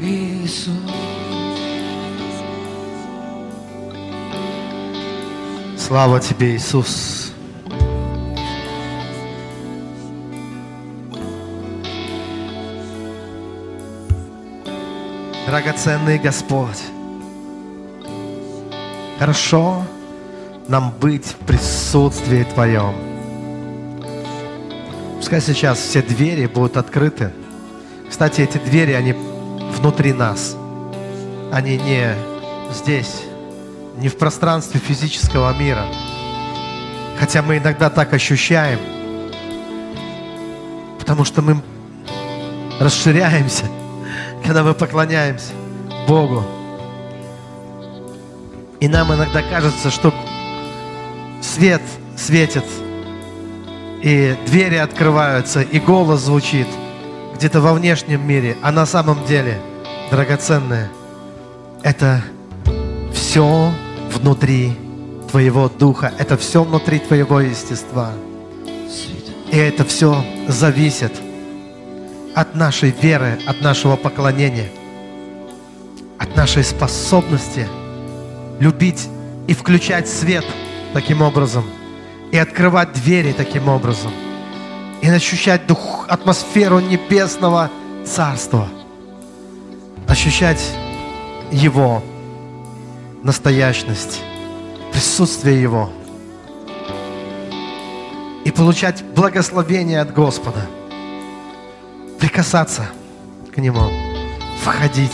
Иисус. Слава Тебе, Иисус. Драгоценный Господь, хорошо нам быть в присутствии Твоем. Пускай сейчас все двери будут открыты. Кстати, эти двери, они внутри нас. Они не здесь, не в пространстве физического мира. Хотя мы иногда так ощущаем, потому что мы расширяемся, когда мы поклоняемся Богу. И нам иногда кажется, что свет светит, и двери открываются, и голос звучит где-то во внешнем мире, а на самом деле, драгоценное, это все внутри твоего духа, это все внутри твоего естества. И это все зависит от нашей веры, от нашего поклонения, от нашей способности любить и включать свет таким образом, и открывать двери таким образом, и ощущать дух, атмосферу небесного царства, ощущать Его настоящность, присутствие Его и получать благословение от Господа, прикасаться к Нему, входить.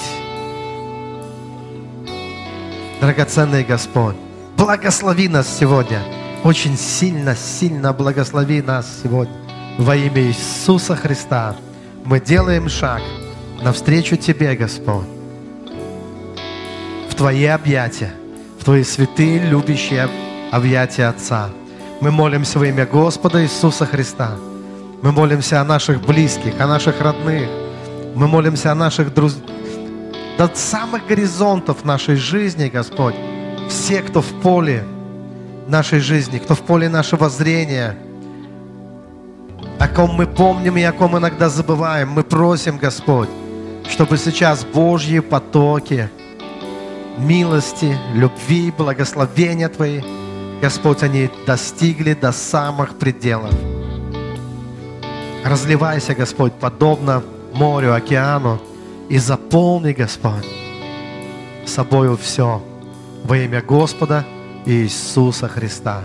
Драгоценный Господь, благослови нас сегодня, очень сильно, сильно благослови нас сегодня. Во имя Иисуса Христа мы делаем шаг навстречу Тебе, Господь Твои объятия, в Твои святые, любящие объятия Отца. Мы молимся во имя Господа Иисуса Христа. Мы молимся о наших близких, о наших родных. Мы молимся о наших друзьях. До самых горизонтов нашей жизни, Господь. Все, кто в поле нашей жизни, кто в поле нашего зрения, о ком мы помним и о ком иногда забываем, мы просим, Господь, чтобы сейчас Божьи потоки – милости, любви, благословения Твои, Господь, они достигли до самых пределов. Разливайся, Господь, подобно морю, океану, и заполни, Господь, собою все во имя Господа Иисуса Христа.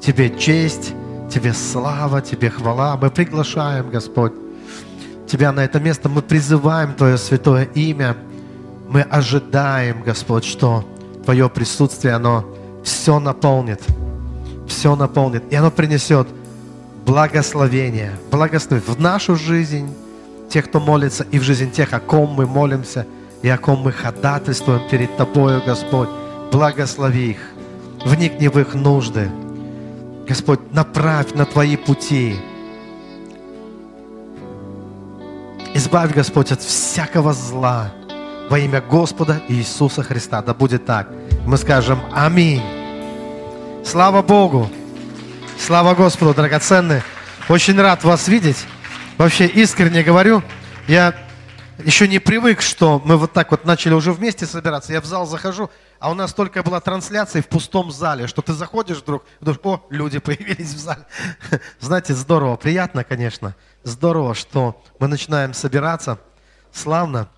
Тебе честь, Тебе слава, Тебе хвала. Мы приглашаем, Господь, Тебя на это место. Мы призываем Твое святое имя – мы ожидаем, Господь, что Твое присутствие, оно все наполнит, все наполнит, и оно принесет благословение, благословение в нашу жизнь, тех, кто молится, и в жизнь тех, о ком мы молимся, и о ком мы ходатайствуем перед Тобою, Господь. Благослови их, вникни в их нужды. Господь, направь на Твои пути. Избавь, Господь, от всякого зла во имя Господа Иисуса Христа. Да будет так. Мы скажем Аминь. Слава Богу. Слава Господу, драгоценные. Очень рад вас видеть. Вообще искренне говорю, я еще не привык, что мы вот так вот начали уже вместе собираться. Я в зал захожу, а у нас только была трансляция в пустом зале, что ты заходишь вдруг, думаешь, о, люди появились в зале. Знаете, здорово, приятно, конечно. Здорово, что мы начинаем собираться. Славно.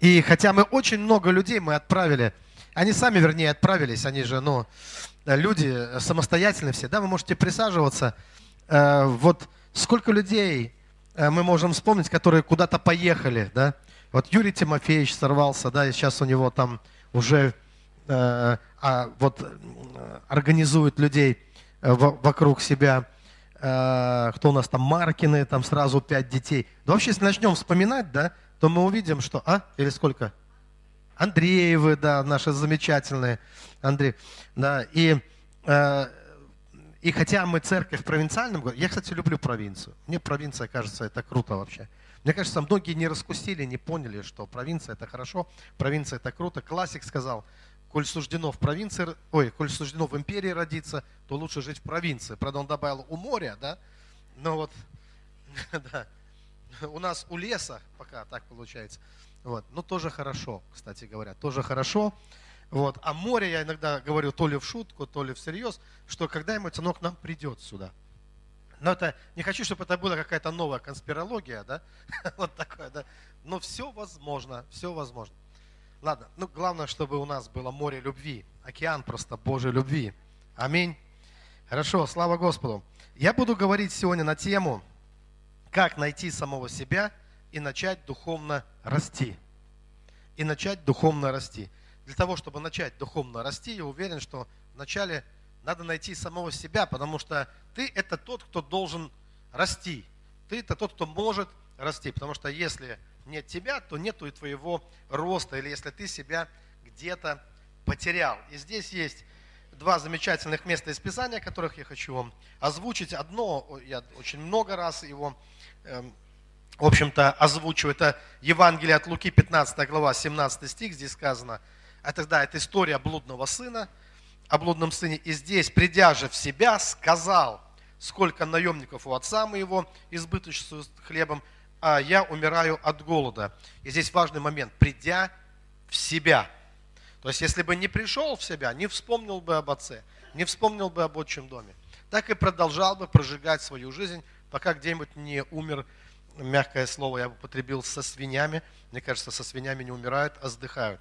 И хотя мы очень много людей мы отправили, они сами, вернее, отправились, они же, ну, люди самостоятельные все, да, вы можете присаживаться. Э, вот сколько людей мы можем вспомнить, которые куда-то поехали, да. Вот Юрий Тимофеевич сорвался, да, и сейчас у него там уже э, а, вот организует людей вокруг себя. Кто у нас там, Маркины, там сразу пять детей. Да вообще, если начнем вспоминать, да, то мы увидим, что... А? Или сколько? Андреевы, да, наши замечательные. Андрей, да, и, э, и хотя мы церковь в провинциальном городе, я, кстати, люблю провинцию. Мне провинция кажется, это круто вообще. Мне кажется, многие не раскусили, не поняли, что провинция это хорошо, провинция это круто. Классик сказал, коль суждено в провинции, ой, коль суждено в империи родиться, то лучше жить в провинции. Правда, он добавил у моря, да, но вот, да, у нас у леса пока так получается. Вот. Ну, тоже хорошо, кстати говоря, тоже хорошо. Вот. А море, я иногда говорю то ли в шутку, то ли всерьез, что когда-нибудь оно к нам придет сюда. Но это, не хочу, чтобы это была какая-то новая конспирология, да, вот такое, да. Но все возможно, все возможно. Ладно, ну главное, чтобы у нас было море любви, океан просто Божьей любви. Аминь. Хорошо, слава Господу. Я буду говорить сегодня на тему, как найти самого себя и начать духовно расти. И начать духовно расти. Для того, чтобы начать духовно расти, я уверен, что вначале надо найти самого себя, потому что ты это тот, кто должен расти. Ты это тот, кто может расти. Потому что если нет тебя, то нету и твоего роста. Или если ты себя где-то потерял. И здесь есть два замечательных места из Писания, которых я хочу вам озвучить. Одно, я очень много раз его, эм, в общем-то, озвучиваю. Это Евангелие от Луки, 15 глава, 17 стих. Здесь сказано, это, да, это история блудного сына, о блудном сыне. И здесь, придя же в себя, сказал, сколько наемников у отца моего избыточствуют хлебом, а я умираю от голода. И здесь важный момент, придя в себя. То есть, если бы не пришел в себя, не вспомнил бы об отце, не вспомнил бы об отчим доме, так и продолжал бы прожигать свою жизнь, пока где-нибудь не умер, мягкое слово я употребил, со свинями. Мне кажется, со свинями не умирают, а сдыхают.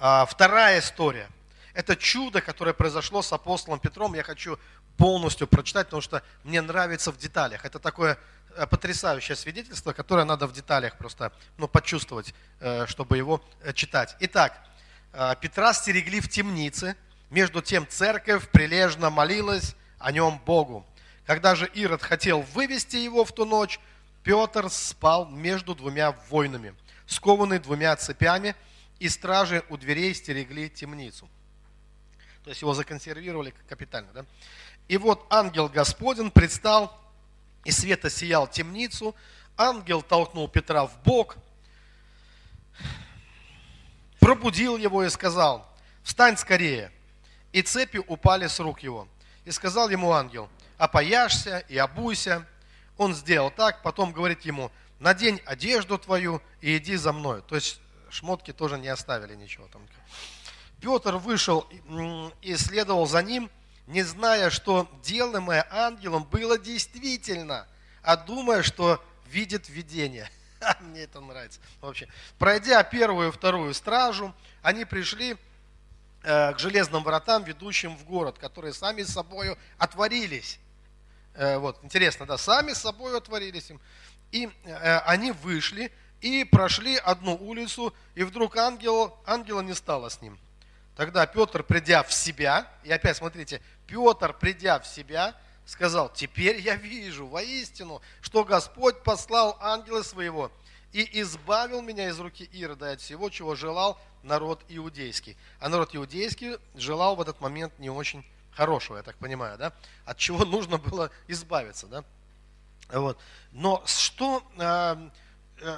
А вторая история – это чудо, которое произошло с апостолом Петром, я хочу полностью прочитать, потому что мне нравится в деталях. Это такое э, потрясающее свидетельство, которое надо в деталях просто ну, почувствовать, э, чтобы его э, читать. Итак, Петра стерегли в темнице, между тем церковь прилежно молилась о нем Богу. Когда же Ирод хотел вывести его в ту ночь, Петр спал между двумя воинами, скованный двумя цепями, и стражи у дверей стерегли темницу. То есть его законсервировали капитально. Да? И вот ангел Господень предстал, и света сиял темницу. Ангел толкнул Петра в бок, пробудил его и сказал, встань скорее. И цепи упали с рук его. И сказал ему ангел, опояшься и обуйся. Он сделал так, потом говорит ему, надень одежду твою и иди за мной. То есть шмотки тоже не оставили ничего там. Петр вышел и следовал за ним, не зная, что делаемое ангелом было действительно, а думая, что видит видение. Мне это нравится вообще. Пройдя первую и вторую стражу, они пришли э, к железным воротам, ведущим в город, которые сами с собой отворились. Э, вот, интересно, да, сами с собой отворились им. И э, они вышли и прошли одну улицу, и вдруг ангел, ангела не стало с ним. Тогда Петр, придя в себя, и опять смотрите, Петр, придя в себя, сказал, теперь я вижу воистину, что Господь послал ангела своего и избавил меня из руки Ирода от всего, чего желал народ иудейский. А народ иудейский желал в этот момент не очень хорошего, я так понимаю, да? От чего нужно было избавиться, да? Вот. Но что, э,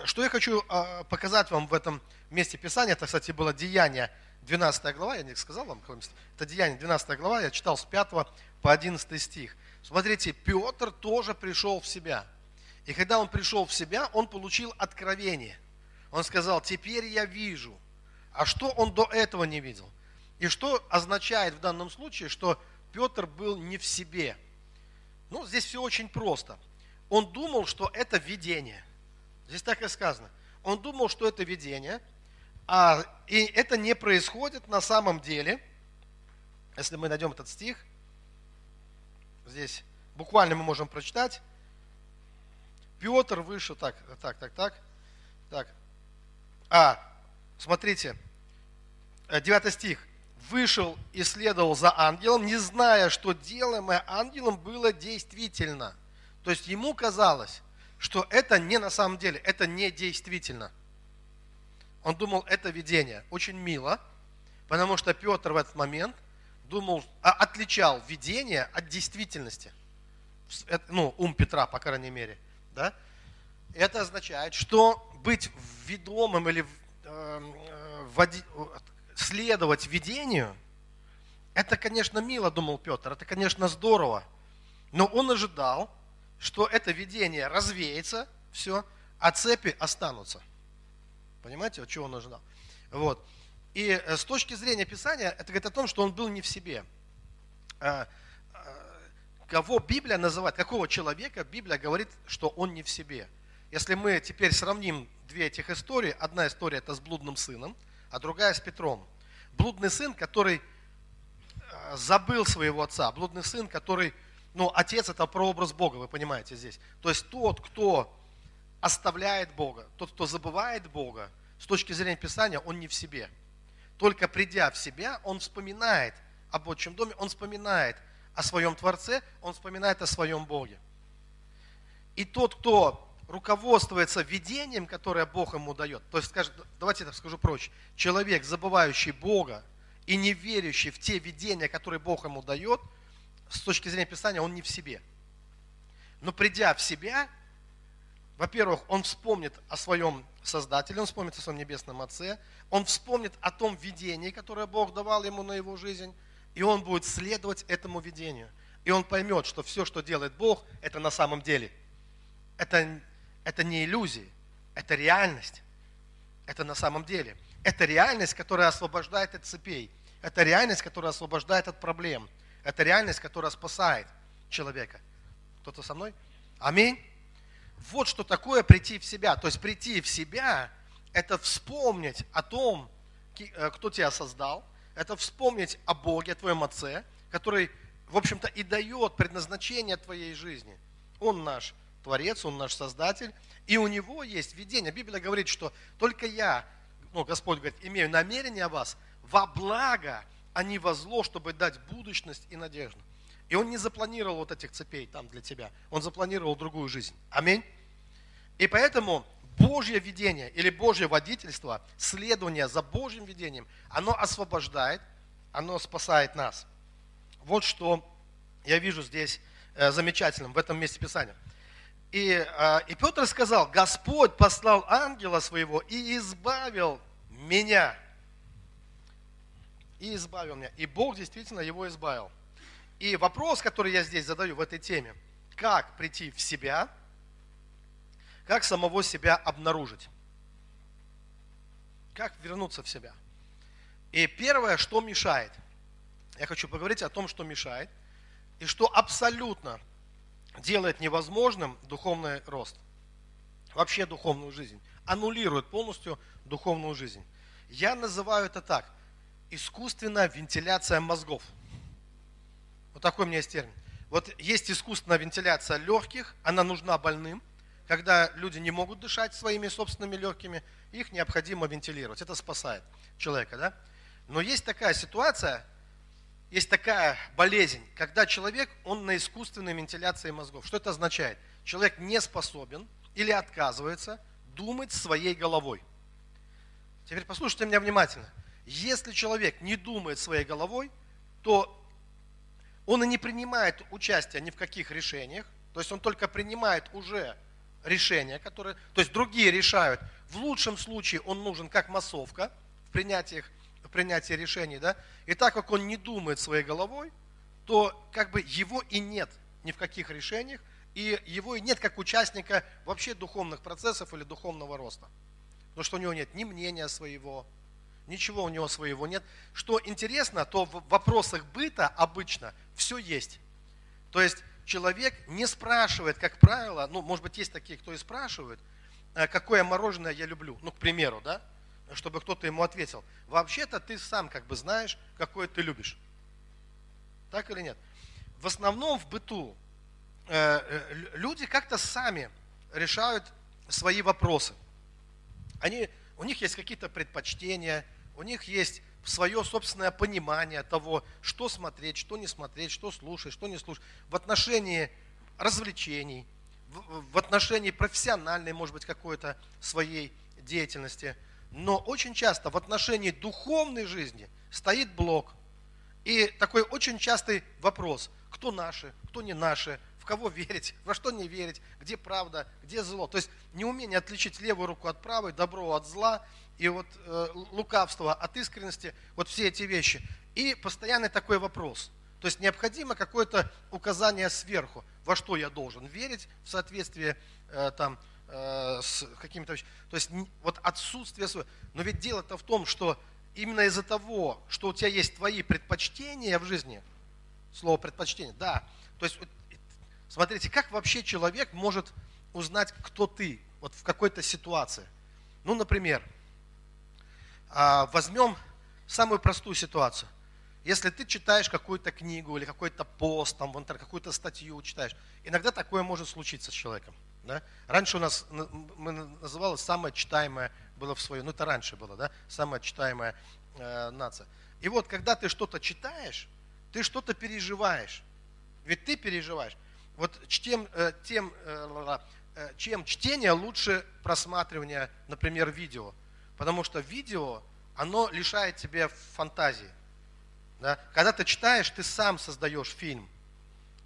что я хочу э, показать вам в этом месте Писания, это, кстати, было деяние 12 глава, я не сказал вам, это Деяние, 12 глава, я читал с 5 по 11 стих. Смотрите, Петр тоже пришел в себя. И когда он пришел в себя, он получил откровение. Он сказал, теперь я вижу. А что он до этого не видел? И что означает в данном случае, что Петр был не в себе? Ну, здесь все очень просто. Он думал, что это видение. Здесь так и сказано. Он думал, что это видение – а, и это не происходит на самом деле. Если мы найдем этот стих, здесь буквально мы можем прочитать. Петр вышел, так, так, так, так, так. А, смотрите, 9 э, стих. Вышел и следовал за ангелом, не зная, что делаемое ангелом было действительно. То есть ему казалось, что это не на самом деле, это не действительно. Он думал, это видение. Очень мило, потому что Петр в этот момент думал, а, отличал видение от действительности. Ну, ум Петра, по крайней мере. Да? Это означает, что быть ведомым или э, води, следовать видению, это, конечно, мило, думал Петр, это, конечно, здорово. Но он ожидал, что это видение развеется, все, а цепи останутся. Понимаете, вот чего он ожидал? Вот. И э, с точки зрения Писания, это говорит о том, что он был не в себе. А, а, кого Библия называет, какого человека Библия говорит, что он не в себе. Если мы теперь сравним две этих истории, одна история это с блудным сыном, а другая с Петром. Блудный сын, который э, забыл своего отца, блудный сын, который, ну, отец это прообраз Бога, вы понимаете здесь. То есть тот, кто оставляет Бога, тот, кто забывает Бога, с точки зрения Писания, он не в себе. Только придя в себя, он вспоминает об отчим доме, он вспоминает о своем Творце, он вспоминает о своем Боге. И тот, кто руководствуется видением, которое Бог ему дает, то есть, скажем, давайте я скажу проще, человек, забывающий Бога и не верящий в те видения, которые Бог ему дает, с точки зрения Писания, он не в себе. Но придя в себя, во-первых, он вспомнит о своем Создателе, он вспомнит о своем Небесном Отце, он вспомнит о том видении, которое Бог давал ему на его жизнь, и он будет следовать этому видению. И он поймет, что все, что делает Бог, это на самом деле. Это это не иллюзии, это реальность. Это на самом деле. Это реальность, которая освобождает от цепей. Это реальность, которая освобождает от проблем. Это реальность, которая спасает человека. Кто-то со мной? Аминь. Вот что такое прийти в себя. То есть прийти в себя – это вспомнить о том, э, кто тебя создал, это вспомнить о Боге, о твоем Отце, который, в общем-то, и дает предназначение твоей жизни. Он наш Творец, Он наш Создатель, и у Него есть видение. Библия говорит, что только я, ну, Господь говорит, имею намерение о вас во благо, а не во зло, чтобы дать будущность и надежду. И Он не запланировал вот этих цепей там для тебя. Он запланировал другую жизнь. Аминь. И поэтому Божье видение или Божье водительство, следование за Божьим видением, оно освобождает, оно спасает нас. Вот что я вижу здесь э, замечательным в этом месте Писания. И, а, и Петр сказал, Господь послал ангела своего и избавил меня. И избавил меня. И Бог действительно его избавил. И вопрос, который я здесь задаю в этой теме, как прийти в себя, как самого себя обнаружить, как вернуться в себя. И первое, что мешает, я хочу поговорить о том, что мешает, и что абсолютно делает невозможным духовный рост, вообще духовную жизнь, аннулирует полностью духовную жизнь. Я называю это так, искусственная вентиляция мозгов. Вот такой у меня есть термин. Вот есть искусственная вентиляция легких, она нужна больным, когда люди не могут дышать своими собственными легкими, их необходимо вентилировать. Это спасает человека, да? Но есть такая ситуация, есть такая болезнь, когда человек, он на искусственной вентиляции мозгов. Что это означает? Человек не способен или отказывается думать своей головой. Теперь послушайте меня внимательно. Если человек не думает своей головой, то он и не принимает участия ни в каких решениях, то есть он только принимает уже решения, которые, то есть другие решают. В лучшем случае он нужен как массовка в принятиях принятия решений, да, и так как он не думает своей головой, то как бы его и нет ни в каких решениях, и его и нет как участника вообще духовных процессов или духовного роста. Потому что у него нет ни мнения своего, ничего у него своего нет. Что интересно, то в вопросах быта обычно все есть. То есть человек не спрашивает, как правило, ну, может быть, есть такие, кто и спрашивает, «А какое мороженое я люблю, ну, к примеру, да, чтобы кто-то ему ответил. Вообще-то ты сам как бы знаешь, какое ты любишь. Так или нет? В основном в быту э, э, люди как-то сами решают свои вопросы. Они, у них есть какие-то предпочтения, у них есть свое собственное понимание того, что смотреть, что не смотреть, что слушать, что не слушать. В отношении развлечений, в, отношении профессиональной, может быть, какой-то своей деятельности – но очень часто в отношении духовной жизни стоит блок. И такой очень частый вопрос, кто наши, кто не наши, в кого верить, во что не верить, где правда, где зло. То есть неумение отличить левую руку от правой, добро от зла, и вот э, лукавство от искренности, вот все эти вещи. И постоянный такой вопрос, То есть необходимо какое-то указание сверху, во что я должен верить в соответствии э, там, э, с какими-то вещами. То есть вот отсутствие своего. Но ведь дело-то в том, что именно из-за того, что у тебя есть твои предпочтения в жизни, слово предпочтение, да, то есть смотрите, как вообще человек может узнать, кто ты, вот в какой-то ситуации. Ну, например, возьмем самую простую ситуацию. Если ты читаешь какую-то книгу или какой-то пост, там, какую-то статью читаешь, иногда такое может случиться с человеком. Да? Раньше у нас мы называлось самое читаемое было в свое, ну это раньше было, да, самая читаемая э, нация. И вот, когда ты что-то читаешь, ты что-то переживаешь. Ведь ты переживаешь. Вот тем, э, тем, э, э, чем чтение лучше просматривания, например, видео. Потому что видео, оно лишает тебя фантазии. Да? Когда ты читаешь, ты сам создаешь фильм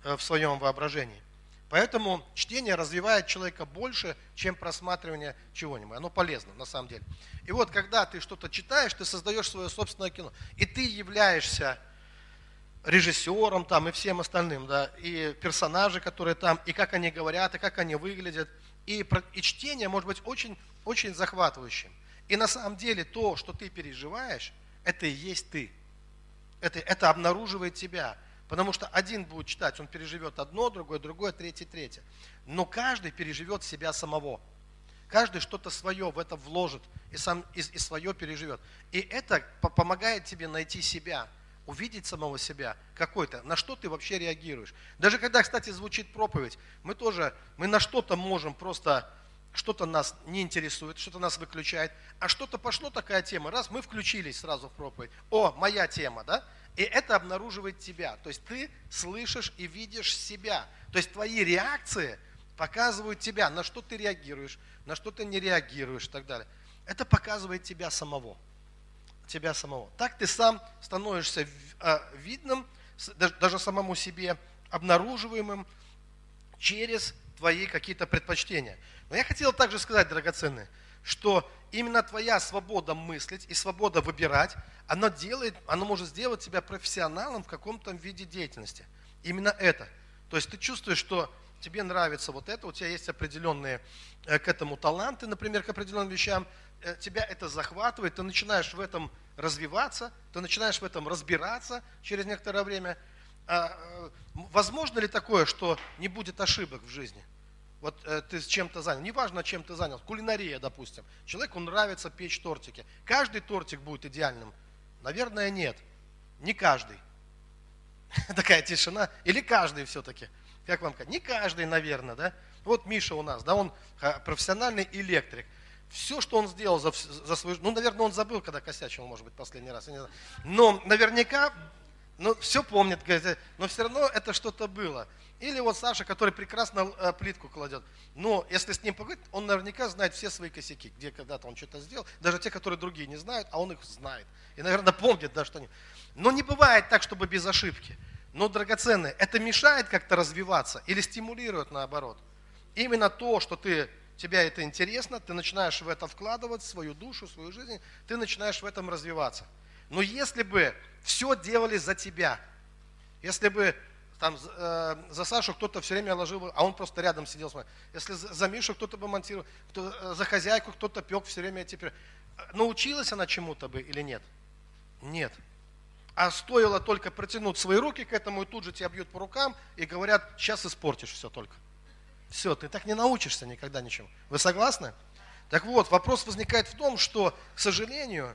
в своем воображении. Поэтому чтение развивает человека больше, чем просматривание чего-нибудь. Оно полезно, на самом деле. И вот, когда ты что-то читаешь, ты создаешь свое собственное кино. И ты являешься режиссером там и всем остальным, да, и персонажи, которые там, и как они говорят, и как они выглядят. И, и чтение может быть очень, очень захватывающим. И на самом деле то, что ты переживаешь, это и есть ты. Это, это обнаруживает тебя. Потому что один будет читать, он переживет одно, другое, другое, третье, третье. Но каждый переживет себя самого. Каждый что-то свое в это вложит и, сам, и, и свое переживет. И это помогает тебе найти себя увидеть самого себя какой-то, на что ты вообще реагируешь. Даже когда, кстати, звучит проповедь, мы тоже, мы на что-то можем просто, что-то нас не интересует, что-то нас выключает, а что-то пошло такая тема, раз мы включились сразу в проповедь, о, моя тема, да, и это обнаруживает тебя, то есть ты слышишь и видишь себя, то есть твои реакции показывают тебя, на что ты реагируешь, на что ты не реагируешь и так далее. Это показывает тебя самого. Тебя самого. Так ты сам становишься а, видным, даже самому себе, обнаруживаемым через твои какие-то предпочтения. Но я хотел также сказать, драгоценные, что именно твоя свобода мыслить и свобода выбирать, она, делает, она может сделать тебя профессионалом в каком-то виде деятельности. Именно это. То есть ты чувствуешь, что тебе нравится вот это, у тебя есть определенные э, к этому таланты, например, к определенным вещам, Э, тебя это захватывает, ты начинаешь в этом развиваться, ты начинаешь в этом разбираться через некоторое время. А, э, возможно ли такое, что не будет ошибок в жизни? Вот э, ты с чем-то занял, неважно, чем ты занял, кулинария, допустим. Человеку нравится печь тортики. Каждый тортик будет идеальным? Наверное, нет. Не каждый. Такая тишина. Или каждый все-таки? Как вам сказать? Не каждый, наверное, да? Вот Миша у нас, да, он профессиональный электрик все, что он сделал за, за свою ну, наверное, он забыл, когда косячил, может быть, последний раз, я не знаю. но наверняка, ну, все помнит, но все равно это что-то было. Или вот Саша, который прекрасно э, плитку кладет. Но если с ним поговорить, он наверняка знает все свои косяки, где когда-то он что-то сделал, даже те, которые другие не знают, а он их знает. И, наверное, помнит, да, что они. Но не бывает так, чтобы без ошибки. Но, драгоценные, это мешает как-то развиваться или стимулирует наоборот. Именно то, что ты тебя это интересно, ты начинаешь в это вкладывать свою душу, свою жизнь, ты начинаешь в этом развиваться. Но если бы все делали за тебя, если бы там э, за Сашу кто-то все время ложил, а он просто рядом сидел, смотрел. Если за, Мишу кто-то бы монтировал, кто, э, за хозяйку кто-то пек все время теперь. Э, научилась она чему-то бы или нет? Нет. А стоило только протянуть свои руки к этому, и тут же тебя бьют по рукам и говорят, сейчас испортишь все только. Все, ты так не научишься никогда ничему. Вы согласны? Так вот, вопрос возникает в том, что, к сожалению,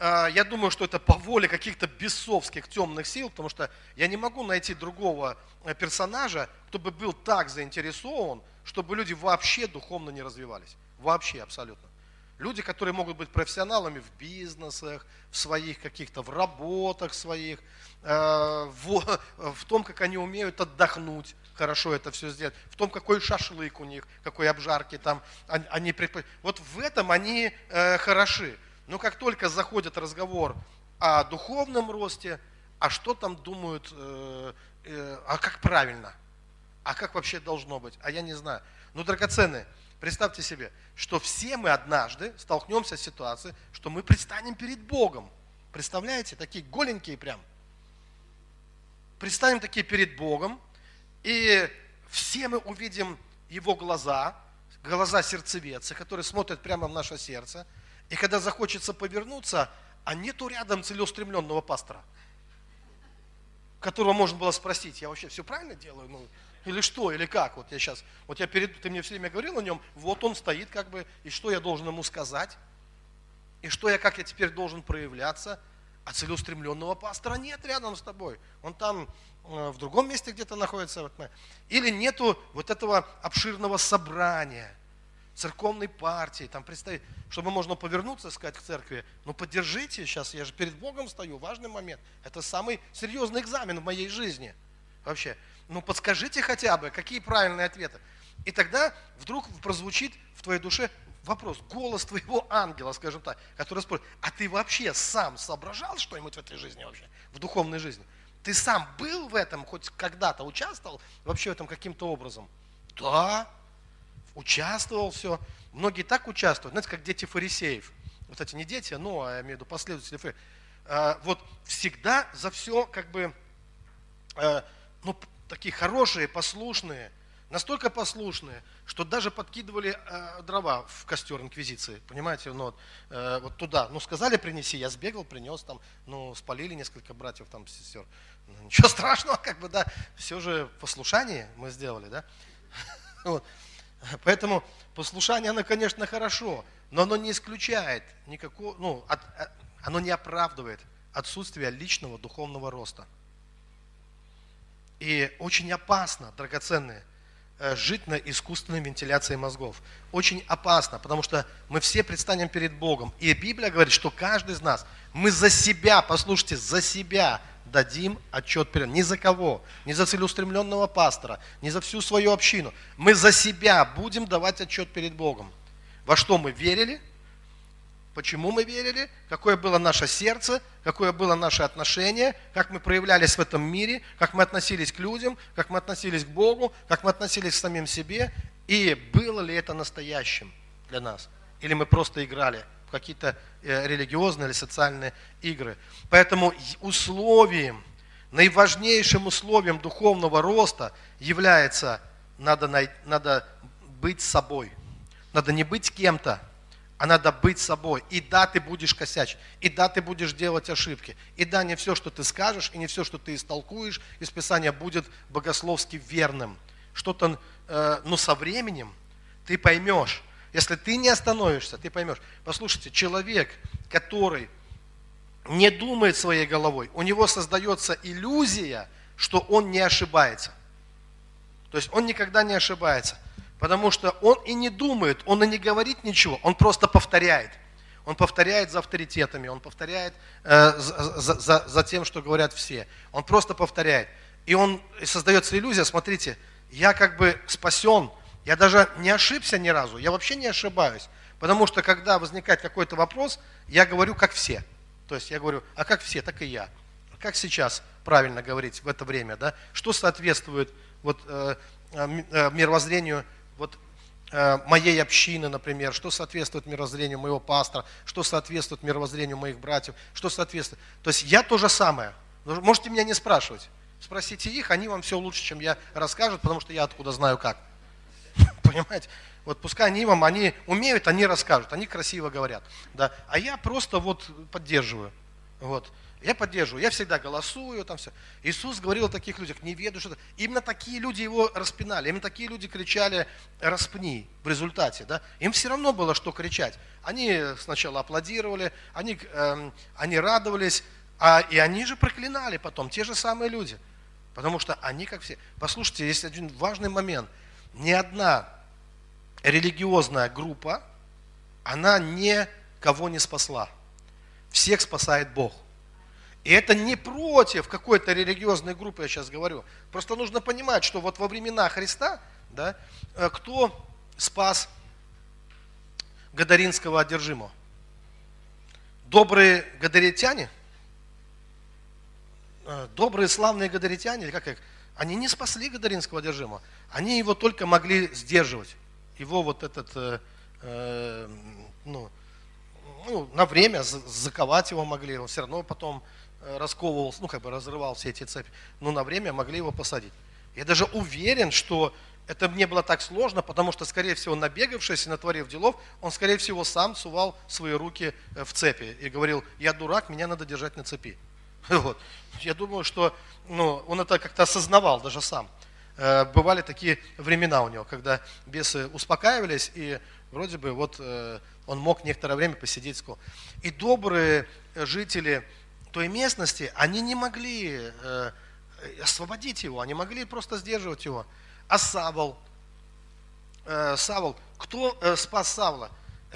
я думаю, что это по воле каких-то бесовских темных сил, потому что я не могу найти другого э, персонажа, кто бы был так заинтересован, чтобы люди вообще духовно не развивались. Вообще, абсолютно. Люди, которые могут быть профессионалами в бизнесах, в своих каких-то, в работах своих, э, в, в том, как они умеют отдохнуть, хорошо это все сделать, в том, какой шашлык у них, какой обжарки там они предпочитают. Вот в этом они э, хороши. Но как только заходит разговор о духовном росте, а что там думают, э, э, а как правильно, а как вообще должно быть, а я не знаю. Ну, драгоценные, представьте себе, что все мы однажды столкнемся с ситуацией, что мы предстанем перед Богом. Представляете, такие голенькие прям. предстанем такие перед Богом, и все мы увидим Его глаза, глаза сердцевеца, которые смотрят прямо в наше сердце. И когда захочется повернуться, а нету рядом целеустремленного пастора, которого можно было спросить, я вообще все правильно делаю? Ну, или что, или как? Вот я сейчас, вот я перед, ты мне все время говорил о нем, вот он стоит как бы, и что я должен ему сказать? И что я, как я теперь должен проявляться? А целеустремленного пастора нет рядом с тобой. Он там э, в другом месте где-то находится. Или нету вот этого обширного собрания, церковной партии, там представить, чтобы можно повернуться, сказать к церкви, ну поддержите, сейчас я же перед Богом стою, важный момент. Это самый серьезный экзамен в моей жизни вообще. Ну подскажите хотя бы, какие правильные ответы. И тогда вдруг прозвучит в твоей душе вопрос, голос твоего ангела, скажем так, который спрашивает, а ты вообще сам соображал что-нибудь в этой жизни вообще, в духовной жизни? Ты сам был в этом, хоть когда-то участвовал вообще в этом каким-то образом? Да, участвовал, все. Многие так участвуют, знаете, как дети фарисеев. Вот эти не дети, но, а я имею в виду последователи фарисеев. А, вот всегда за все как бы, а, ну, такие хорошие, послушные, настолько послушные, что даже подкидывали э, дрова в костер инквизиции, понимаете, ну, вот, э, вот туда. Ну, сказали принеси, я сбегал, принес там, ну, спалили несколько братьев там, сестер. Ну, ничего страшного, как бы, да, все же послушание мы сделали, да. Вот. Поэтому послушание, оно, конечно, хорошо, но оно не исключает никакого, ну, от, э, оно не оправдывает отсутствие личного духовного роста. И очень опасно, драгоценные, э, жить на искусственной вентиляции мозгов. Очень опасно, потому что мы все предстанем перед Богом. И Библия говорит, что каждый из нас, мы за себя, послушайте, за себя дадим отчет перед Не за кого, не за целеустремленного пастора, не за всю свою общину. Мы за себя будем давать отчет перед Богом. Во что мы верили, почему мы верили, какое было наше сердце, какое было наше отношение, как мы проявлялись в этом мире, как мы относились к людям, как мы относились к Богу, как мы относились к самим себе, и было ли это настоящим для нас, или мы просто играли – какие-то э, религиозные или социальные игры. Поэтому условием, наиважнейшим условием духовного роста является надо, надо быть собой. Надо не быть кем-то, а надо быть собой. И да, ты будешь косячить, и да, ты будешь делать ошибки. И да, не все, что ты скажешь, и не все, что ты истолкуешь из Писания, будет богословски верным. Что-то, э, но со временем ты поймешь, если ты не остановишься, ты поймешь. Послушайте, человек, который не думает своей головой, у него создается иллюзия, что он не ошибается. То есть он никогда не ошибается. Потому что он и не думает, он и не говорит ничего, он просто повторяет. Он повторяет за авторитетами, он повторяет э, за, за, за тем, что говорят все. Он просто повторяет. И он и создается иллюзия, смотрите, я как бы спасен, я даже не ошибся ни разу, я вообще не ошибаюсь. Потому что когда возникает какой-то вопрос, я говорю как все. То есть я говорю, а как все, так и я. Как сейчас правильно говорить в это время, да? Что соответствует вот, э, э, э мировоззрению вот, э, моей общины, например, что соответствует мировоззрению моего пастора, что соответствует мировоззрению моих братьев, что соответствует. То есть я то же самое. Можете меня не спрашивать. Спросите их, они вам все лучше, чем я расскажут, потому что я откуда знаю как. Понимаете? Вот пускай они вам, они умеют, они расскажут, они красиво говорят. Да? А я просто вот поддерживаю. Вот. Я поддерживаю, я всегда голосую, там все. Иисус говорил о таких людях, не веду что-то. Именно такие люди его распинали, именно такие люди кричали «распни» в результате. Да? Им все равно было, что кричать. Они сначала аплодировали, они, э, они радовались, а, и они же проклинали потом, те же самые люди. Потому что они как все. Послушайте, есть один важный момент – ни одна религиозная группа, она никого не спасла. Всех спасает Бог. И это не против какой-то религиозной группы, я сейчас говорю. Просто нужно понимать, что вот во времена Христа, да, э, кто спас Гадаринского одержимого? Добрые гадаритяне? Э, добрые славные гадаритяне, или как их? Они не спасли Гадаринского одержимого. Они его только могли сдерживать. Его вот этот, э, э, ну, ну, на время заковать его могли, он все равно потом э, расковывал, ну как бы разрывал все эти цепи, но на время могли его посадить. Я даже уверен, что это не было так сложно, потому что, скорее всего, набегавшись и натворив делов, он, скорее всего, сам сувал свои руки э, в цепи и говорил, я дурак, меня надо держать на цепи. Вот. Я думаю, что ну, он это как-то осознавал даже сам. Э, бывали такие времена у него, когда бесы успокаивались, и вроде бы вот э, он мог некоторое время посидеть. И добрые жители той местности, они не могли освободить его, они могли просто сдерживать его. А Савол, э, Савол, кто э, спас Савла?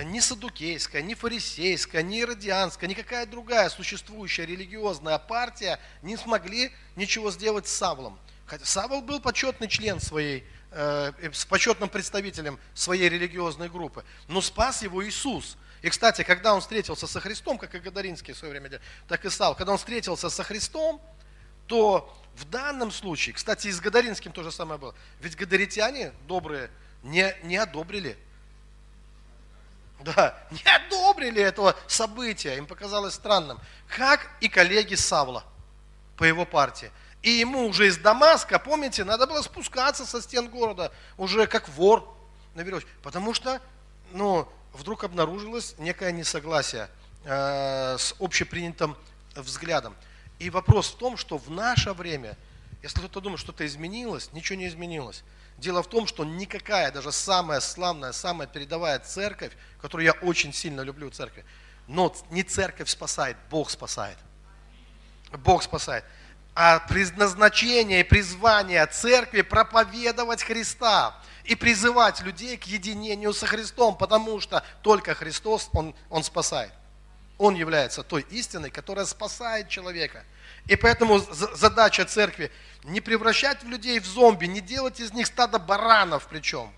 Ни садукейская, ни фарисейская, ни иродианская, никакая другая существующая религиозная партия не смогли ничего сделать с Савлом. Савол был почетный член своей, э, с почетным представителем своей религиозной группы, но спас его Иисус. И, кстати, когда он встретился со Христом, как и Гадаринский в свое время, так и Савл, когда он встретился со Христом, то в данном случае, кстати, и с Гадаринским то же самое было. Ведь гадаритяне добрые не, не одобрили. Да, не одобрили этого события, им показалось странным. Как и коллеги Савла по его партии. И ему уже из Дамаска, помните, надо было спускаться со стен города, уже как вор на веревочке. Потому что, ну, вдруг обнаружилось некое несогласие э, с общепринятым взглядом. И вопрос в том, что в наше время, если кто-то думает, что-то изменилось, ничего не изменилось. Дело в том, что никакая, даже самая славная, самая передовая церковь, которую я очень сильно люблю церковь, но не церковь спасает, Бог спасает. Бог спасает. А предназначение и призвание церкви проповедовать Христа и призывать людей к единению со Христом, потому что только Христос, Он, он спасает. Он является той истиной, которая спасает человека. И поэтому задача церкви не превращать людей в зомби, не делать из них стадо баранов причем.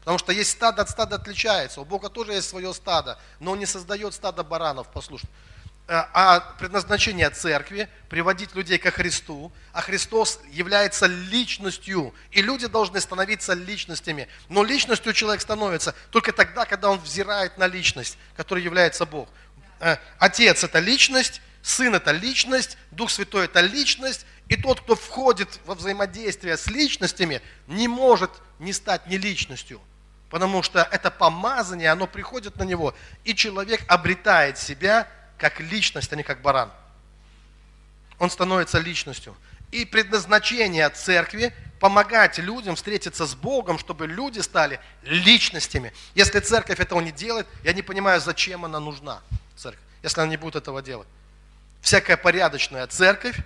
Потому что есть стадо от стада отличается. У Бога тоже есть свое стадо, но Он не создает стадо баранов, послушайте. А, а предназначение церкви – приводить людей ко Христу, а Христос является личностью, и люди должны становиться личностями. Но личностью человек становится только тогда, когда он взирает на личность, которая является Бог. Э, отец – это личность, Сын – это личность, Дух Святой – это личность, и тот, кто входит во взаимодействие с личностями, не может не стать не личностью, потому что это помазание, оно приходит на него, и человек обретает себя как личность, а не как баран. Он становится личностью. И предназначение церкви – помогать людям встретиться с Богом, чтобы люди стали личностями. Если церковь этого не делает, я не понимаю, зачем она нужна церковь, если она не будет этого делать. Всякая порядочная церковь,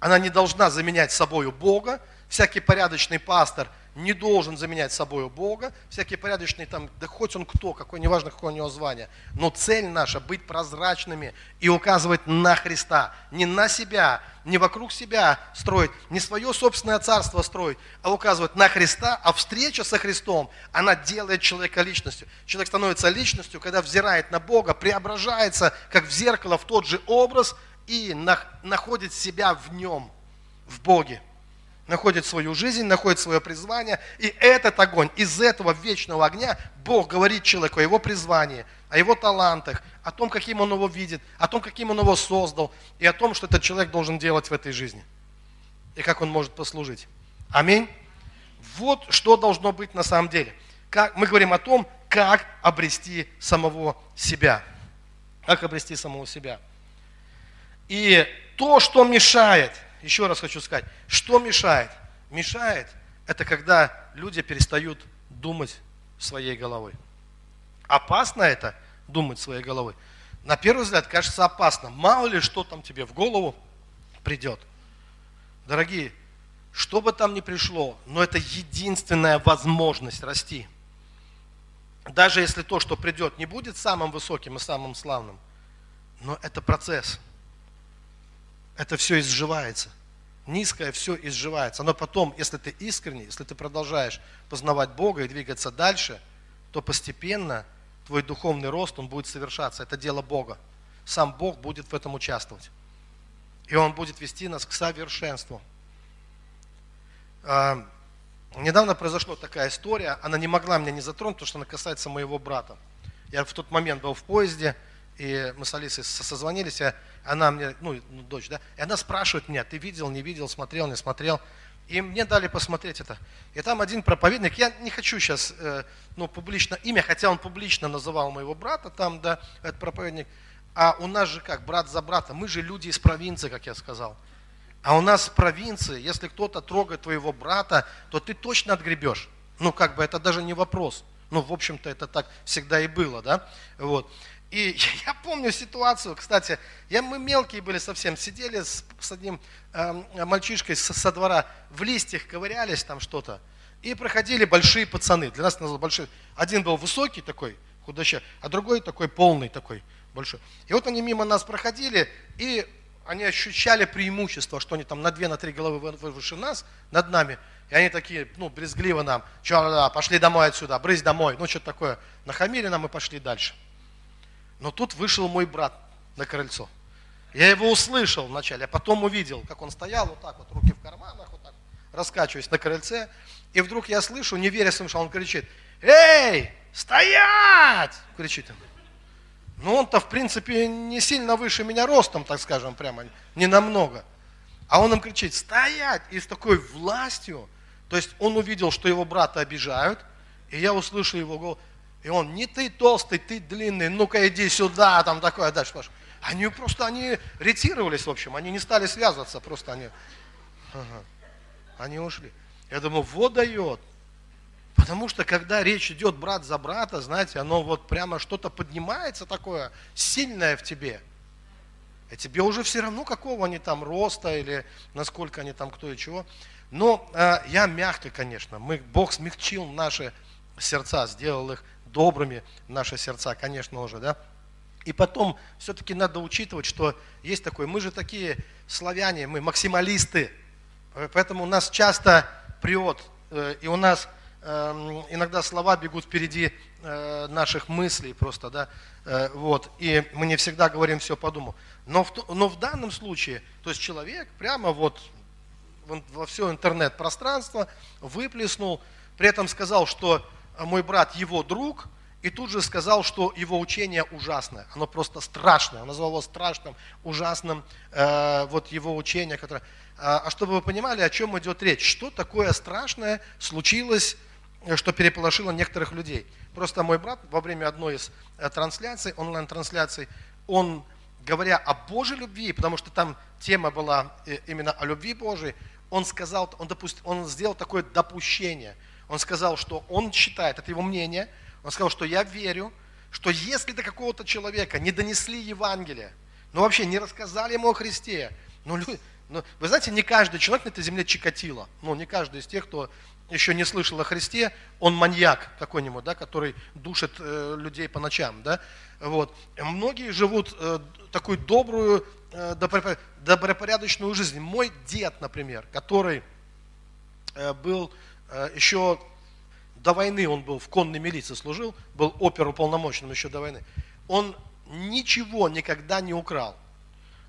она не должна заменять собою Бога. Всякий порядочный пастор не должен заменять собою Бога. Всякий порядочный там, да хоть он кто, какой, неважно, какое у него звание. Но цель наша быть прозрачными и указывать на Христа. Не на себя, не вокруг себя строить, не свое собственное царство строить, а указывать на Христа, а встреча со Христом, она делает человека личностью. Человек становится личностью, когда взирает на Бога, преображается, как в зеркало, в тот же образ и находит себя в нем, в Боге находит свою жизнь, находит свое призвание. И этот огонь, из этого вечного огня Бог говорит человеку о его призвании, о его талантах, о том, каким он его видит, о том, каким он его создал, и о том, что этот человек должен делать в этой жизни. И как он может послужить. Аминь. Вот что должно быть на самом деле. Как, мы говорим о том, как обрести самого себя. Как обрести самого себя. И то, что мешает – еще раз хочу сказать, что мешает? Мешает – это когда люди перестают думать своей головой. Опасно это думать своей головой. На первый взгляд кажется опасно. Мало ли что там тебе в голову придет. Дорогие, что бы там ни пришло, но это единственная возможность расти. Даже если то, что придет, не будет самым высоким и самым славным, но это процесс – это все изживается. Низкое все изживается. Но потом, если ты искренний, если ты продолжаешь познавать Бога и двигаться дальше, то постепенно твой духовный рост, он будет совершаться. Это дело Бога. Сам Бог будет в этом участвовать. И Он будет вести нас к совершенству. Недавно произошла такая история, она не могла меня не затронуть, потому что она касается моего брата. Я в тот момент был в поезде, и мы с Алисой созвонились, и она мне, ну, ну, дочь, да, и она спрашивает меня, ты видел, не видел, смотрел, не смотрел. И мне дали посмотреть это. И там один проповедник, я не хочу сейчас, э, ну, публично имя, хотя он публично называл моего брата там, да, этот проповедник. А у нас же как, брат за брата, мы же люди из провинции, как я сказал. А у нас в провинции, если кто-то трогает твоего брата, то ты точно отгребешь. Ну, как бы это даже не вопрос. Ну, в общем-то, это так всегда и было, да? Вот. И я помню ситуацию, кстати, я, мы мелкие были совсем, сидели с, с одним э, мальчишкой со, со двора, в листьях ковырялись там что-то, и проходили большие пацаны, для нас это большие. Один был высокий такой, худощавый, а другой такой полный такой, большой. И вот они мимо нас проходили, и они ощущали преимущество, что они там на две, на три головы выше нас, над нами. И они такие, ну, брезгливо нам, что, да, пошли домой отсюда, брысь домой, ну, что-то такое. Нахамили нам и пошли дальше. Но тут вышел мой брат на крыльцо. Я его услышал вначале, а потом увидел, как он стоял вот так вот, руки в карманах, вот так, раскачиваясь на крыльце. И вдруг я слышу, не веря своим он кричит, «Эй, стоять!» кричит он. Ну, он-то, в принципе, не сильно выше меня ростом, так скажем, прямо, не намного. А он им кричит, стоять! И с такой властью, то есть он увидел, что его брата обижают, и я услышал его голос, и он, не ты толстый, ты длинный, ну-ка иди сюда, там такое дальше пошло. Они просто, они ретировались, в общем, они не стали связываться, просто они, ага, они ушли. Я думаю, вот дает. Потому что, когда речь идет брат за брата, знаете, оно вот прямо что-то поднимается такое, сильное в тебе. И тебе уже все равно, какого они там роста или насколько они там кто и чего. Но э, я мягко, конечно, мы, Бог смягчил наши сердца, сделал их добрыми наши сердца, конечно уже, да. И потом все-таки надо учитывать, что есть такое, мы же такие славяне, мы максималисты, поэтому нас часто прет, э, и у нас эм, иногда слова бегут впереди э, наших мыслей просто, да, э, вот, и мы не всегда говорим все по дому. Но в, но в данном случае, то есть человек прямо вот во все интернет-пространство выплеснул, при этом сказал, что мой брат его друг, и тут же сказал, что его учение ужасное, оно просто страшное. Он назвал его страшным, ужасным, э, вот его учение, которое... А, а чтобы вы понимали, о чем идет речь, что такое страшное случилось, э, что переполошило некоторых людей. Просто мой брат во время одной из э, трансляций, онлайн-трансляций, он, говоря о Божьей любви, потому что там тема была э, именно о любви Божией, он сказал, он, допуст, он сделал такое допущение – он сказал, что он считает, это его мнение, он сказал, что я верю, что если до какого-то человека не донесли Евангелие, ну вообще не рассказали ему о Христе, ну, ну вы знаете, не каждый человек на этой земле чикатило, ну не каждый из тех, кто еще не слышал о Христе, он маньяк какой-нибудь, да, который душит э, людей по ночам, да, вот. Многие живут э, такую добрую, э, добропорядочную жизнь. Мой дед, например, который э, был еще до войны он был в конной милиции служил, был оперуполномоченным еще до войны. Он ничего никогда не украл.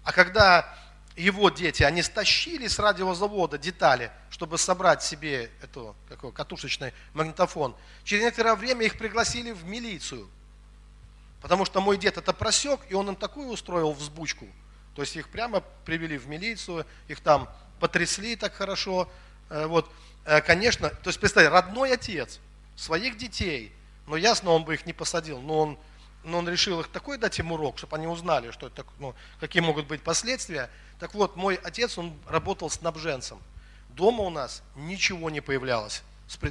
А когда его дети, они стащили с радиозавода детали, чтобы собрать себе эту, какой, катушечный магнитофон, через некоторое время их пригласили в милицию. Потому что мой дед это просек, и он им такую устроил взбучку. То есть их прямо привели в милицию, их там потрясли так хорошо. Э, вот. Э, конечно, то есть, представь, родной отец своих детей, ну, ясно, он бы их не посадил, но он, но он решил их такой дать им урок, чтобы они узнали, что это, ну, какие могут быть последствия. Так вот, мой отец, он работал снабженцем. Дома у нас ничего не появлялось,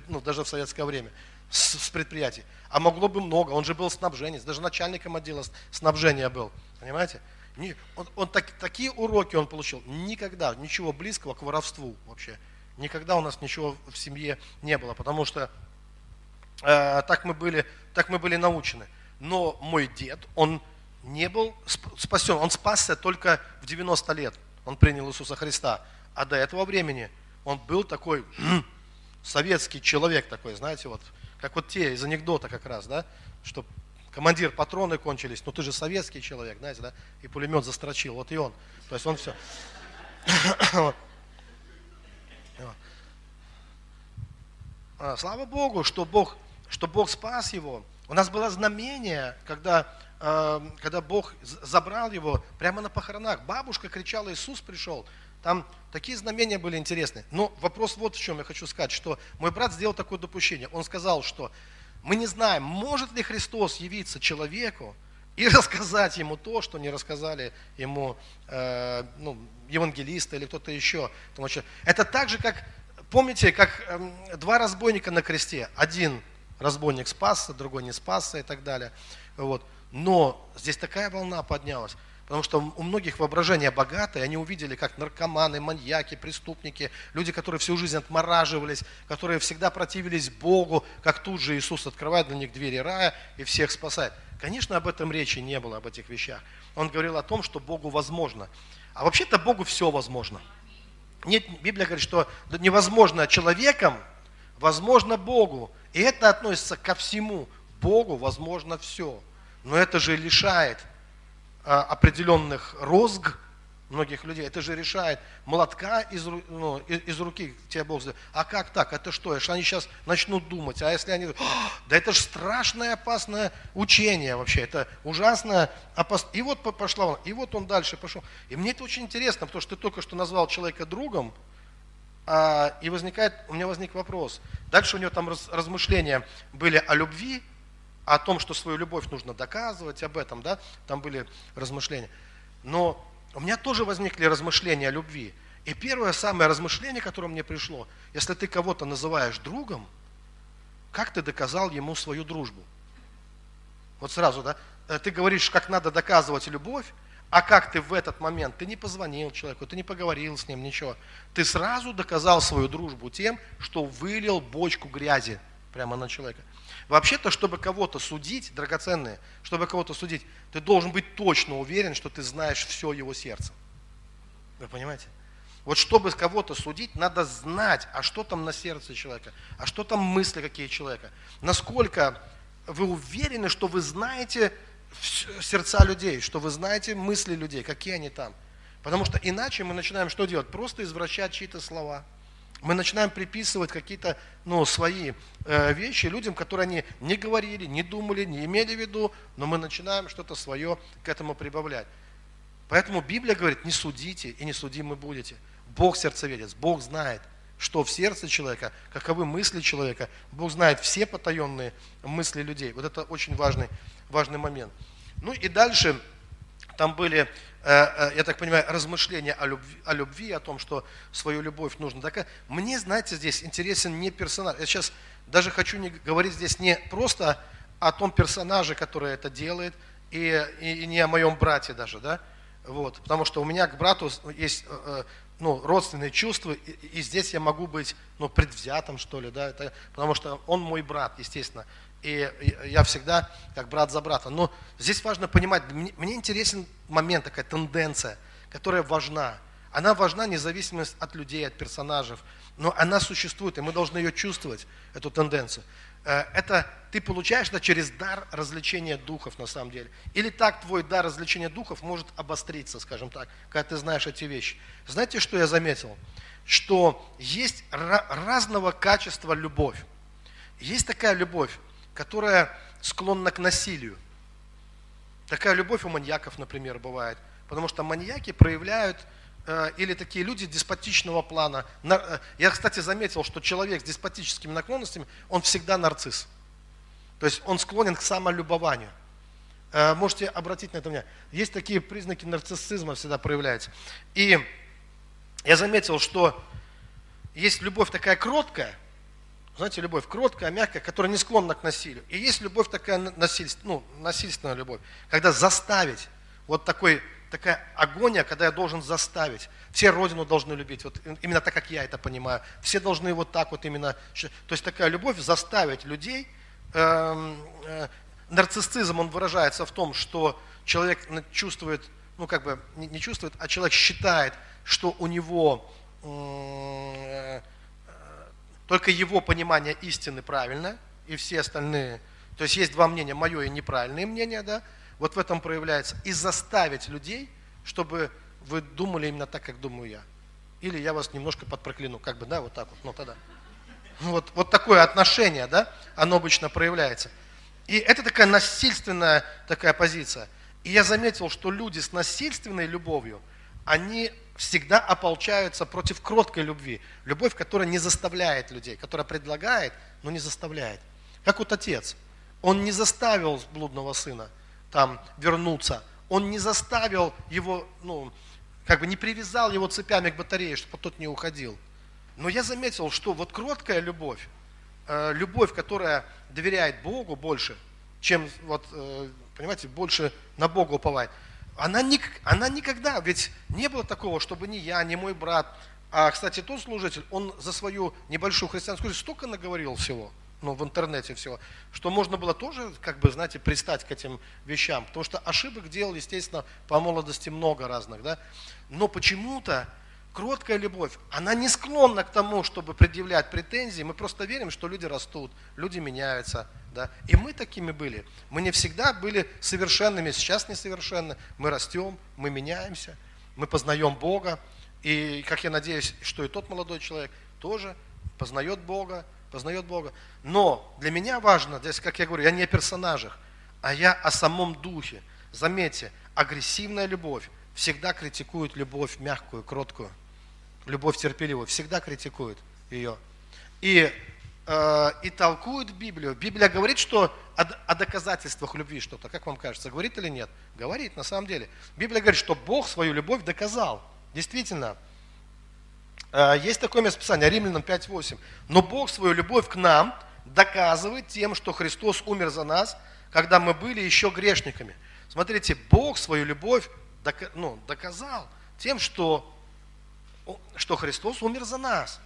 ну, даже в советское время, с предприятий. А могло бы много, он же был снабженец, даже начальником отдела снабжения был, понимаете? Он, он так, такие уроки он получил, никогда, ничего близкого к воровству вообще Никогда у нас ничего в семье не было, потому что э, так, мы были, так мы были научены. Но мой дед, он не был спасен, он спасся только в 90 лет. Он принял Иисуса Христа. А до этого времени он был такой советский человек такой, знаете, вот, как вот те из анекдота как раз, да, что командир, патроны кончились, но ты же советский человек, знаете, да, и пулемет застрочил, вот и он. То есть он все. слава Богу, что Бог, что Бог спас его. У нас было знамение, когда э, когда Бог забрал его прямо на похоронах, бабушка кричала, Иисус пришел. Там такие знамения были интересные. Но вопрос вот в чем я хочу сказать, что мой брат сделал такое допущение. Он сказал, что мы не знаем, может ли Христос явиться человеку и рассказать ему то, что не рассказали ему э, ну, евангелисты или кто-то еще. Это так же, как, помните, как э, два разбойника на кресте. Один разбойник спасся, другой не спасся и так далее. Вот. Но здесь такая волна поднялась. Потому что у многих воображение богатое, они увидели, как наркоманы, маньяки, преступники, люди, которые всю жизнь отмораживались, которые всегда противились Богу, как тут же Иисус открывает для них двери рая и всех спасает. Конечно, об этом речи не было, об этих вещах. Он говорил о том, что Богу возможно. А вообще-то Богу все возможно. Нет, Библия говорит, что невозможно человеком, возможно Богу. И это относится ко всему. Богу возможно все. Но это же лишает а, определенных розг многих людей. Это же решает молотка из, ну, из, руки тебе Бог задает. А как так? Это что? Если они сейчас начнут думать, а если они... Да это же страшное опасное учение вообще. Это ужасное опасное. И вот пошла и вот он дальше пошел. И мне это очень интересно, потому что ты только что назвал человека другом, а, и возникает, у меня возник вопрос. Дальше у него там раз, размышления были о любви, о том, что свою любовь нужно доказывать, об этом, да, там были размышления. Но у меня тоже возникли размышления о любви. И первое самое размышление, которое мне пришло, если ты кого-то называешь другом, как ты доказал ему свою дружбу? Вот сразу, да? Э, ты говоришь, как надо доказывать любовь, а как ты в этот момент, ты не позвонил человеку, ты не поговорил с ним, ничего. Ты сразу доказал свою дружбу тем, что вылил бочку грязи прямо на человека. Вообще-то, чтобы кого-то судить, драгоценные, чтобы кого-то судить, ты должен быть точно уверен, что ты знаешь все его сердце. Вы понимаете? Вот чтобы кого-то судить, надо знать, а что там на сердце человека, а что там мысли какие человека. Насколько вы уверены, что вы знаете сердца людей, что вы знаете мысли людей, какие они там. Потому что иначе мы начинаем что делать? Просто извращать чьи-то слова – мы начинаем приписывать какие-то ну, свои э, вещи людям, которые они не говорили, не думали, не имели в виду, но мы начинаем что-то свое к этому прибавлять. Поэтому Библия говорит, не судите и не судимы будете. Бог сердцеведец, Бог знает, что в сердце человека, каковы мысли человека. Бог знает все потаенные мысли людей. Вот это очень важный, важный момент. Ну и дальше там были, я так понимаю, размышления о любви, о любви, о том, что свою любовь нужно. Так, мне, знаете, здесь интересен не персонаж. Я сейчас даже хочу не говорить здесь не просто о том персонаже, который это делает, и, и, не о моем брате даже, да, вот, потому что у меня к брату есть э, ну, родственные чувства, и, и здесь я могу быть, ну, предвзятым, что ли, да, это, потому что он мой брат, естественно, и я всегда как брат за брата. Но здесь важно понимать, мне, интересен момент, такая тенденция, которая важна. Она важна независимо от людей, от персонажей, но она существует, и мы должны ее чувствовать, эту тенденцию. Э, это ты получаешь это через дар развлечения духов на самом деле. Или так твой дар развлечения духов может обостриться, скажем так, когда ты знаешь эти вещи. Знаете, что я заметил? Что есть разного качества любовь. Есть такая любовь, которая склонна к насилию. Такая любовь у маньяков, например, бывает. Потому что маньяки проявляют, э, или такие люди деспотичного плана. На, э, я, кстати, заметил, что человек с деспотическими наклонностями, он всегда нарцисс. То есть он склонен к самолюбованию. Э, можете обратить на это внимание. Есть такие признаки нарциссизма всегда проявляются. И я заметил, что есть любовь такая кроткая, знаете, любовь кроткая, мягкая, которая не склонна к насилию. И есть любовь такая насильственная, ну, насильственная любовь, когда заставить, вот такой, такая агония, когда я должен заставить. Все Родину должны любить, вот именно так, как я это понимаю. Все должны вот так вот именно, то есть такая любовь заставить людей. Э, э, нарциссизм, он выражается в том, что человек чувствует, ну как бы не чувствует, а человек считает, что у него э, только его понимание истины правильно, и все остальные. То есть есть два мнения, мое и неправильное мнение, да, вот в этом проявляется. И заставить людей, чтобы вы думали именно так, как думаю я. Или я вас немножко подпрокляну, как бы, да, вот так вот, ну тогда. Вот, вот такое отношение, да, оно обычно проявляется. И это такая насильственная такая позиция. И я заметил, что люди с насильственной любовью, они всегда ополчаются против кроткой любви. Любовь, которая не заставляет людей, которая предлагает, но не заставляет. Как вот отец. Он не заставил блудного сына там вернуться. Он не заставил его, ну, как бы не привязал его цепями к батарее, чтобы тот не уходил. Но я заметил, что вот кроткая любовь, э, любовь, которая доверяет Богу больше, чем вот, э, понимаете, больше на Бога уповает, она, ник, она никогда, ведь не было такого, чтобы ни я, ни мой брат, а, кстати, тот служитель, он за свою небольшую христианскую жизнь столько наговорил всего, ну, в интернете всего, что можно было тоже, как бы, знаете, пристать к этим вещам. Потому что ошибок делал, естественно, по молодости много разных, да. Но почему-то кроткая любовь, она не склонна к тому, чтобы предъявлять претензии. Мы просто верим, что люди растут, люди меняются, да. И мы такими были. Мы не всегда были совершенными, сейчас несовершенны. Мы растем, мы меняемся, мы познаем Бога. И, как я надеюсь, что и тот молодой человек тоже познает Бога, познает Бога. Но для меня важно, здесь, как я говорю, я не о персонажах, а я о самом духе. Заметьте, агрессивная любовь всегда критикует любовь мягкую, кроткую, любовь терпеливую, всегда критикует ее. И, э, и толкует Библию. Библия говорит, что о, о доказательствах любви что-то, как вам кажется, говорит или нет? Говорит, на самом деле. Библия говорит, что Бог свою любовь доказал. Действительно, Э, есть такое местописание, Римлянам 5.8. Но Бог свою любовь к нам доказывает тем, что Христос умер за нас, когда мы были еще грешниками. Смотрите, Бог свою любовь ну, доказал тем, что, что Христос умер за нас.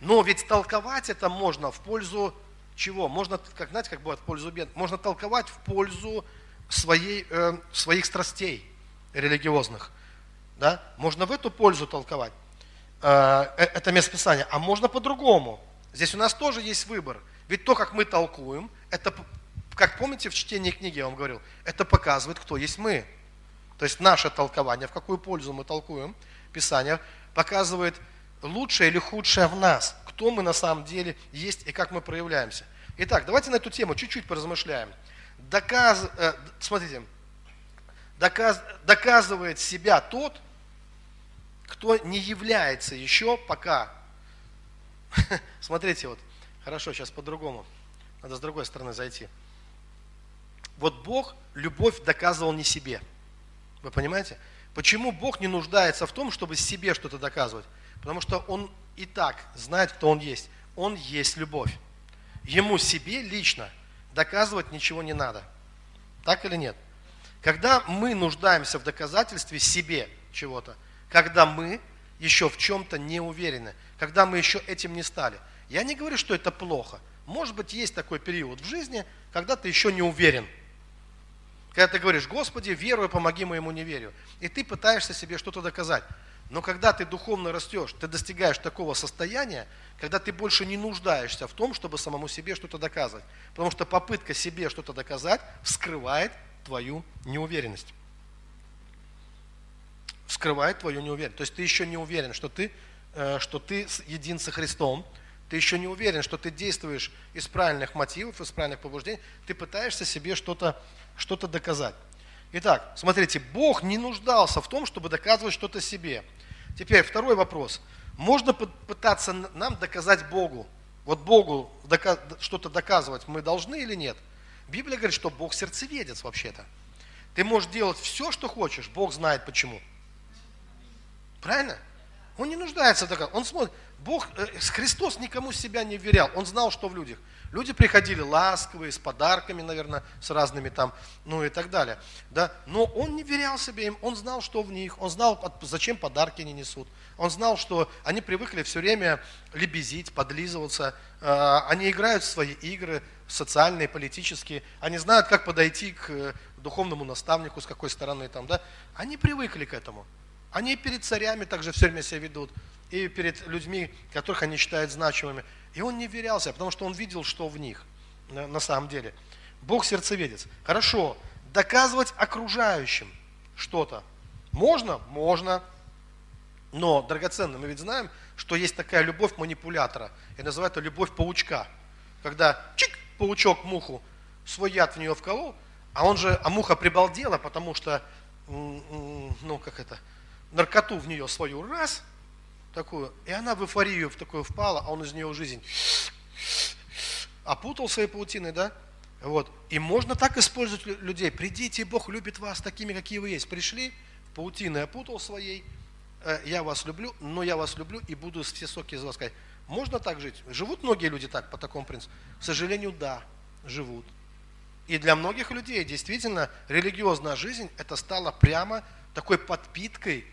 Но ведь толковать это можно в пользу чего? Можно, как знаете, как бывает, в пользу бед. Можно толковать в пользу своей, э, своих страстей религиозных. Да? Можно в эту пользу толковать. Э, э, это место Писания, а можно по-другому. Здесь у нас тоже есть выбор. Ведь то, как мы толкуем, это, как помните в чтении книги я вам говорил, это показывает, кто есть мы. То есть наше толкование, в какую пользу мы толкуем, Писание показывает лучшее или худшее в нас, кто мы на самом деле есть и как мы проявляемся. Итак, давайте на эту тему чуть-чуть поразмышляем. Доказ, э, смотрите, доказ, доказывает себя тот, кто не является еще пока. Смотрите, вот, хорошо, сейчас по-другому. Надо с другой стороны зайти. Вот Бог любовь доказывал не себе. Вы понимаете? Почему Бог не нуждается в том, чтобы себе что-то доказывать? Потому что Он и так знает, кто Он есть. Он есть любовь. Ему себе лично доказывать ничего не надо. Так или нет? Когда мы нуждаемся в доказательстве себе чего-то, когда мы еще в чем-то не уверены, когда мы еще этим не стали. Я не говорю, что это плохо. Может быть, есть такой период в жизни, когда ты еще не уверен. Когда ты говоришь, Господи, верую, помоги моему неверию. И ты пытаешься себе что-то доказать. Но когда ты духовно растешь, ты достигаешь такого состояния, когда ты больше не нуждаешься в том, чтобы самому себе что-то доказывать. Потому что попытка себе что-то доказать вскрывает твою неуверенность вскрывает твою неуверенность. То есть ты еще не уверен, что ты, э, что ты един со Христом, ты еще не уверен, что ты действуешь из правильных мотивов, из правильных побуждений, ты пытаешься себе что-то что доказать. Итак, смотрите, Бог не нуждался в том, чтобы доказывать что-то себе. Теперь второй вопрос. Можно пытаться нам доказать Богу? Вот Богу что-то доказывать мы должны или нет? Библия говорит, что Бог сердцеведец вообще-то. Ты можешь делать все, что хочешь, Бог знает почему. Правильно? Он не нуждается в таком. Он смотрит. Бог, э, Христос никому себя не вверял. Он знал, что в людях. Люди приходили ласковые, с подарками, наверное, с разными там, ну и так далее. Да? Но он не верял себе им, он знал, что в них, он знал, зачем подарки они несут. Он знал, что они привыкли все время лебезить, подлизываться. Э, они играют в свои игры, социальные, политические. Они знают, как подойти к э, духовному наставнику, с какой стороны там. Да? Они привыкли к этому. Они перед царями также все время себя ведут, и перед людьми, которых они считают значимыми. И он не верялся, потому что он видел, что в них на самом деле. Бог сердцеведец. Хорошо, доказывать окружающим что-то. Можно? Можно. Но, драгоценно, мы ведь знаем, что есть такая любовь манипулятора. Я называю это любовь паучка. Когда чик, паучок муху свой яд в нее вколол, а он же, а муха прибалдела, потому что, ну как это, наркоту в нее свою раз, такую, и она в эйфорию в такую впала, а он из нее жизнь опутал своей паутиной, да? Вот. И можно так использовать людей. Придите, Бог любит вас такими, какие вы есть. Пришли, паутиной опутал своей, э, я вас люблю, но я вас люблю и буду все соки из вас сказать. Можно так жить? Живут многие люди так, по такому принципу? К сожалению, да, живут. И для многих людей действительно религиозная жизнь это стало прямо такой подпиткой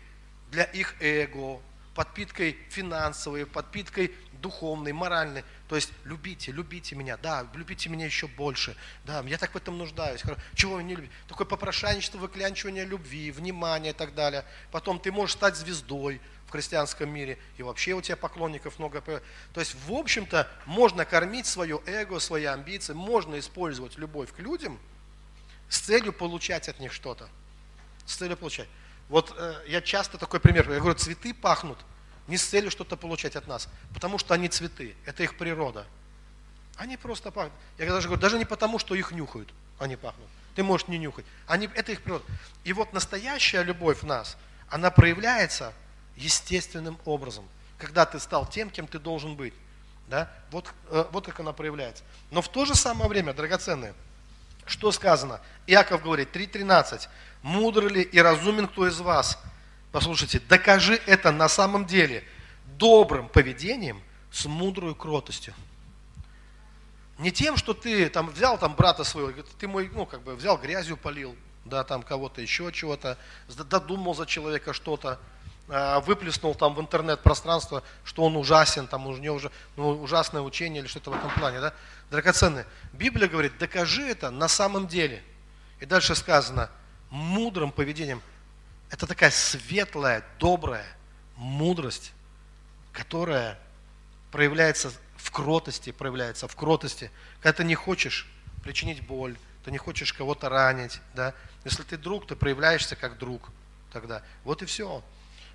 для их эго, подпиткой финансовой, подпиткой духовной, моральной. То есть любите, любите меня, да, любите меня еще больше, да, я так в этом нуждаюсь. Чего вы не любите? Такое попрошайничество, выклянчивание любви, внимания и так далее. Потом ты можешь стать звездой в христианском мире, и вообще у тебя поклонников много. То есть, в общем-то, можно кормить свое эго, свои амбиции, можно использовать любовь к людям с целью получать от них что-то. С целью получать. Вот э, я часто такой пример, я говорю, цветы пахнут – не с целью что-то получать от нас, потому что они цветы, это их природа. Они просто пахнут. Я даже говорю, даже не потому, что их нюхают, они пахнут. Ты можешь не нюхать. Они, это их природа. И вот настоящая любовь в нас, она проявляется естественным образом, когда ты стал тем, кем ты должен быть. Да? Вот, э, вот как она проявляется. Но в то же самое время, драгоценные, что сказано? Иаков говорит, 3.13. «Мудр ли и разумен кто из вас, Послушайте, докажи это на самом деле добрым поведением с мудрой кротостью. Не тем, что ты там взял там брата своего, ты мой, ну, как бы взял грязью полил, да, там кого-то еще чего-то, додумал за человека что-то, а, выплеснул там в интернет-пространство, что он ужасен, там у него уже ну, ужасное учение или что-то в этом плане, да? Драгоценные. Библия говорит, докажи это на самом деле. И дальше сказано, мудрым поведением – это такая светлая, добрая мудрость, которая проявляется в кротости, проявляется в кротости, когда ты не хочешь причинить боль, ты не хочешь кого-то ранить, да. Если ты друг, ты проявляешься как друг тогда. Вот и все.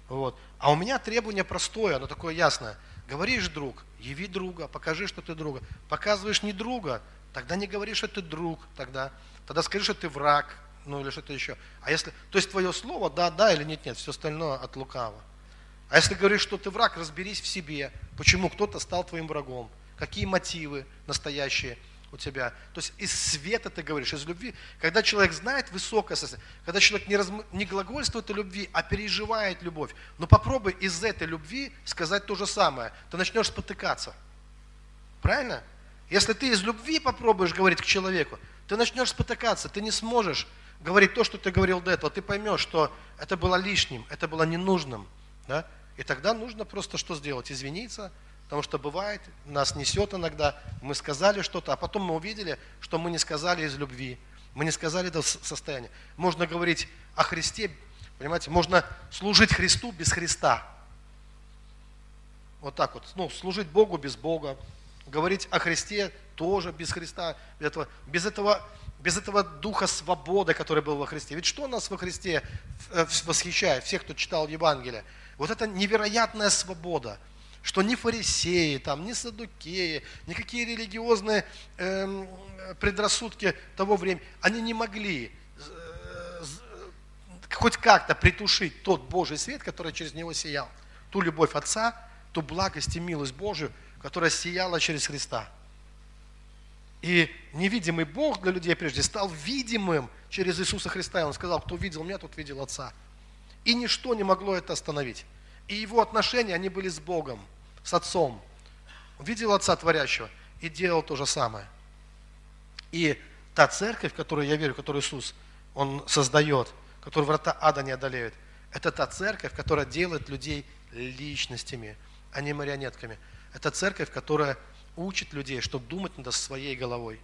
Вот. А у меня требование простое, оно такое ясное. Говоришь друг, яви друга, покажи, что ты друга. Показываешь не друга, тогда не говори, что ты друг, тогда. Тогда скажи, что ты враг, ну или что-то еще. А если, то есть твое слово да, да или нет, нет, все остальное от лукава. А если говоришь, что ты враг, разберись в себе, почему кто-то стал твоим врагом, какие мотивы настоящие у тебя. То есть из света ты говоришь, из любви. Когда человек знает высокое состояние, когда человек не, разм... не глагольствует о любви, а переживает любовь, но попробуй из этой любви сказать то же самое, ты начнешь спотыкаться. Правильно? Если ты из любви попробуешь говорить к человеку, ты начнешь спотыкаться, ты не сможешь говорить то, что ты говорил до этого, ты поймешь, что это было лишним, это было ненужным. Да? И тогда нужно просто что сделать? Извиниться, потому что бывает, нас несет иногда, мы сказали что-то, а потом мы увидели, что мы не сказали из любви, мы не сказали до состояния. Можно говорить о Христе, понимаете, можно служить Христу без Христа. Вот так вот, ну, служить Богу без Бога, говорить о Христе тоже без Христа, без этого, без этого без этого духа свободы, который был во Христе. Ведь что нас во Христе э, восхищает, всех, кто читал Евангелие? Вот это невероятная свобода, что ни фарисеи, там, ни садукеи, никакие религиозные э, предрассудки того времени, они не могли э, хоть как-то притушить тот Божий свет, который через него сиял. Ту любовь Отца, ту благость и милость Божию, которая сияла через Христа. И невидимый Бог для людей прежде стал видимым через Иисуса Христа. И Он сказал, кто видел меня, тот видел Отца. И ничто не могло это остановить. И его отношения, они были с Богом, с Отцом. Он видел Отца Творящего и делал то же самое. И та церковь, в которую я верю, которую Иисус, Он создает, которую врата ада не одолеют, это та церковь, которая делает людей личностями, а не марионетками. Это церковь, которая учит людей, что думать надо своей головой.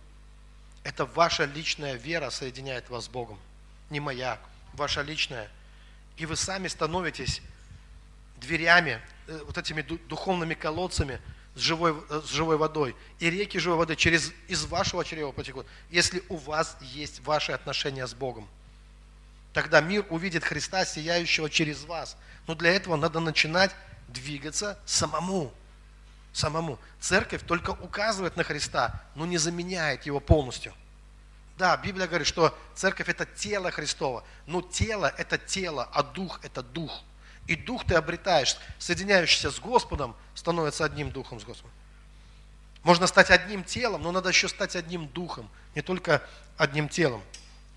Это ваша личная вера соединяет вас с Богом, не моя, ваша личная. И вы сами становитесь дверями, э, вот этими духовными колодцами с живой, э, с живой водой. И реки живой воды через, из вашего чрева потекут, если у вас есть ваши отношения с Богом. Тогда мир увидит Христа, сияющего через вас. Но для этого надо начинать двигаться самому самому. Церковь только указывает на Христа, но не заменяет его полностью. Да, Библия говорит, что церковь это тело Христова. Но тело это тело, а дух это дух. И дух ты обретаешь, соединяющийся с Господом, становится одним духом с Господом. Можно стать одним телом, но надо еще стать одним духом, не только одним телом.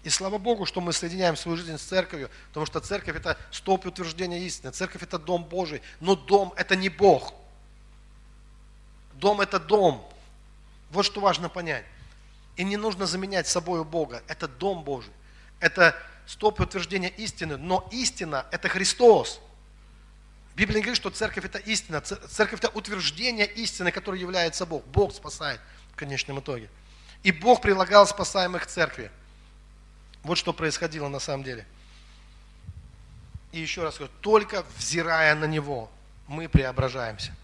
И слава Богу, что мы соединяем свою жизнь с церковью, потому что церковь это столб утверждения истины, церковь это дом Божий, но дом это не Бог. Дом это дом. Вот что важно понять. И не нужно заменять собой Бога. Это дом Божий. Это столб утверждения истины, но истина это Христос. Библия говорит, что церковь это истина. Церковь это утверждение истины, которой является Бог. Бог спасает в конечном итоге. И Бог прилагал спасаемых к церкви. Вот что происходило на самом деле. И еще раз говорю, только взирая на Него, мы преображаемся.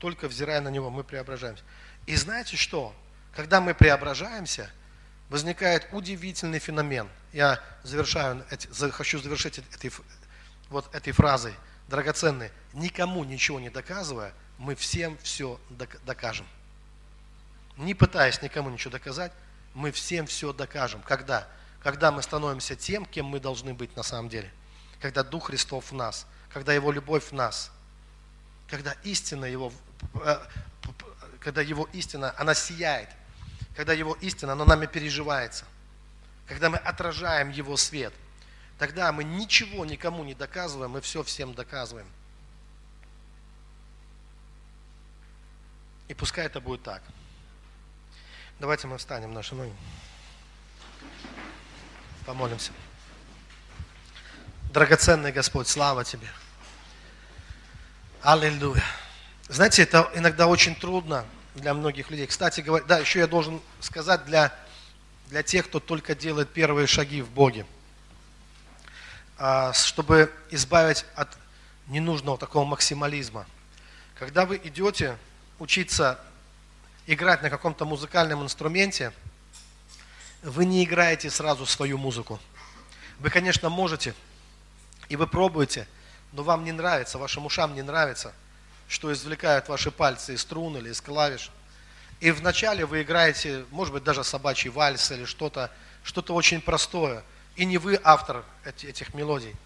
Только взирая на Него, мы преображаемся. И знаете что? Когда мы преображаемся, возникает удивительный феномен. Я завершаю, хочу завершить этой, вот этой фразой, драгоценной. Никому ничего не доказывая, мы всем все докажем. Не пытаясь никому ничего доказать, мы всем все докажем. Когда? когда мы становимся тем, кем мы должны быть на самом деле. Когда Дух Христов в нас, когда Его любовь в нас, когда истина Его, когда Его истина, она сияет, когда Его истина, она нами переживается, когда мы отражаем Его свет, тогда мы ничего никому не доказываем, мы все всем доказываем. И пускай это будет так. Давайте мы встанем наши ноги. Помолимся. Драгоценный Господь, слава Тебе. Аллилуйя. Знаете, это иногда очень трудно для многих людей. Кстати, говоря, да, еще я должен сказать для, для тех, кто только делает первые шаги в Боге, а, чтобы избавить от ненужного такого максимализма. Когда вы идете учиться играть на каком-то музыкальном инструменте – вы не играете сразу свою музыку. Вы, конечно, можете, и вы пробуете, но вам не нравится, вашим ушам не нравится, что извлекают ваши пальцы из струн или из клавиш. И вначале вы играете, может быть, даже собачий вальс или что-то, что-то очень простое. И не вы автор этих мелодий.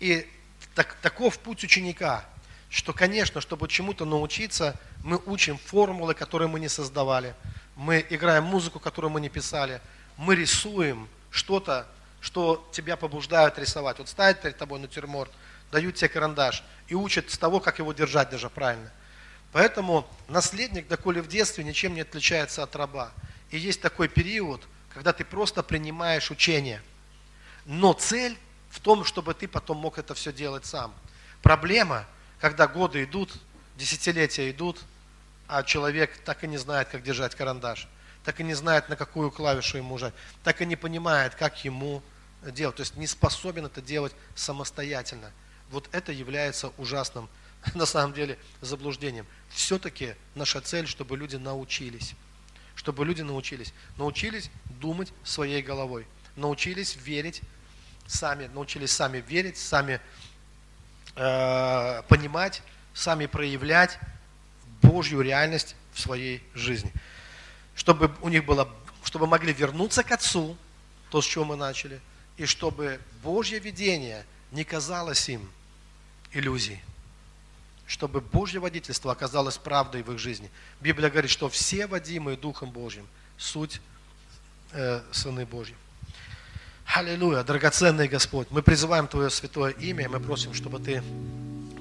И так, таков путь ученика, что, конечно, чтобы чему-то научиться, мы учим формулы, которые мы не создавали. Мы играем музыку, которую мы не писали – мы рисуем что-то, что тебя побуждают рисовать. Вот ставят перед тобой натюрморт, дают тебе карандаш и учат с того, как его держать даже правильно. Поэтому наследник, доколе в детстве, ничем не отличается от раба. И есть такой период, когда ты просто принимаешь учение. Но цель в том, чтобы ты потом мог это все делать сам. Проблема, когда годы идут, десятилетия идут, а человек так и не знает, как держать карандаш так и не знает, на какую клавишу ему жать, так и не понимает, как ему делать, то есть не способен это делать самостоятельно. Вот это является ужасным, на самом деле, заблуждением. Все-таки наша цель, чтобы люди научились, чтобы люди научились, научились думать своей головой, научились верить сами, научились сами верить, сами э, понимать, сами проявлять Божью реальность в своей жизни. Чтобы у них было, чтобы могли вернуться к Отцу, то, с чего мы начали, и чтобы Божье видение не казалось им иллюзией. Чтобы Божье водительство оказалось правдой в их жизни. Библия говорит, что все водимые Духом Божьим суть э, сыны Божьи. Аллилуйя, драгоценный Господь. Мы призываем Твое святое имя, и мы просим, чтобы Ты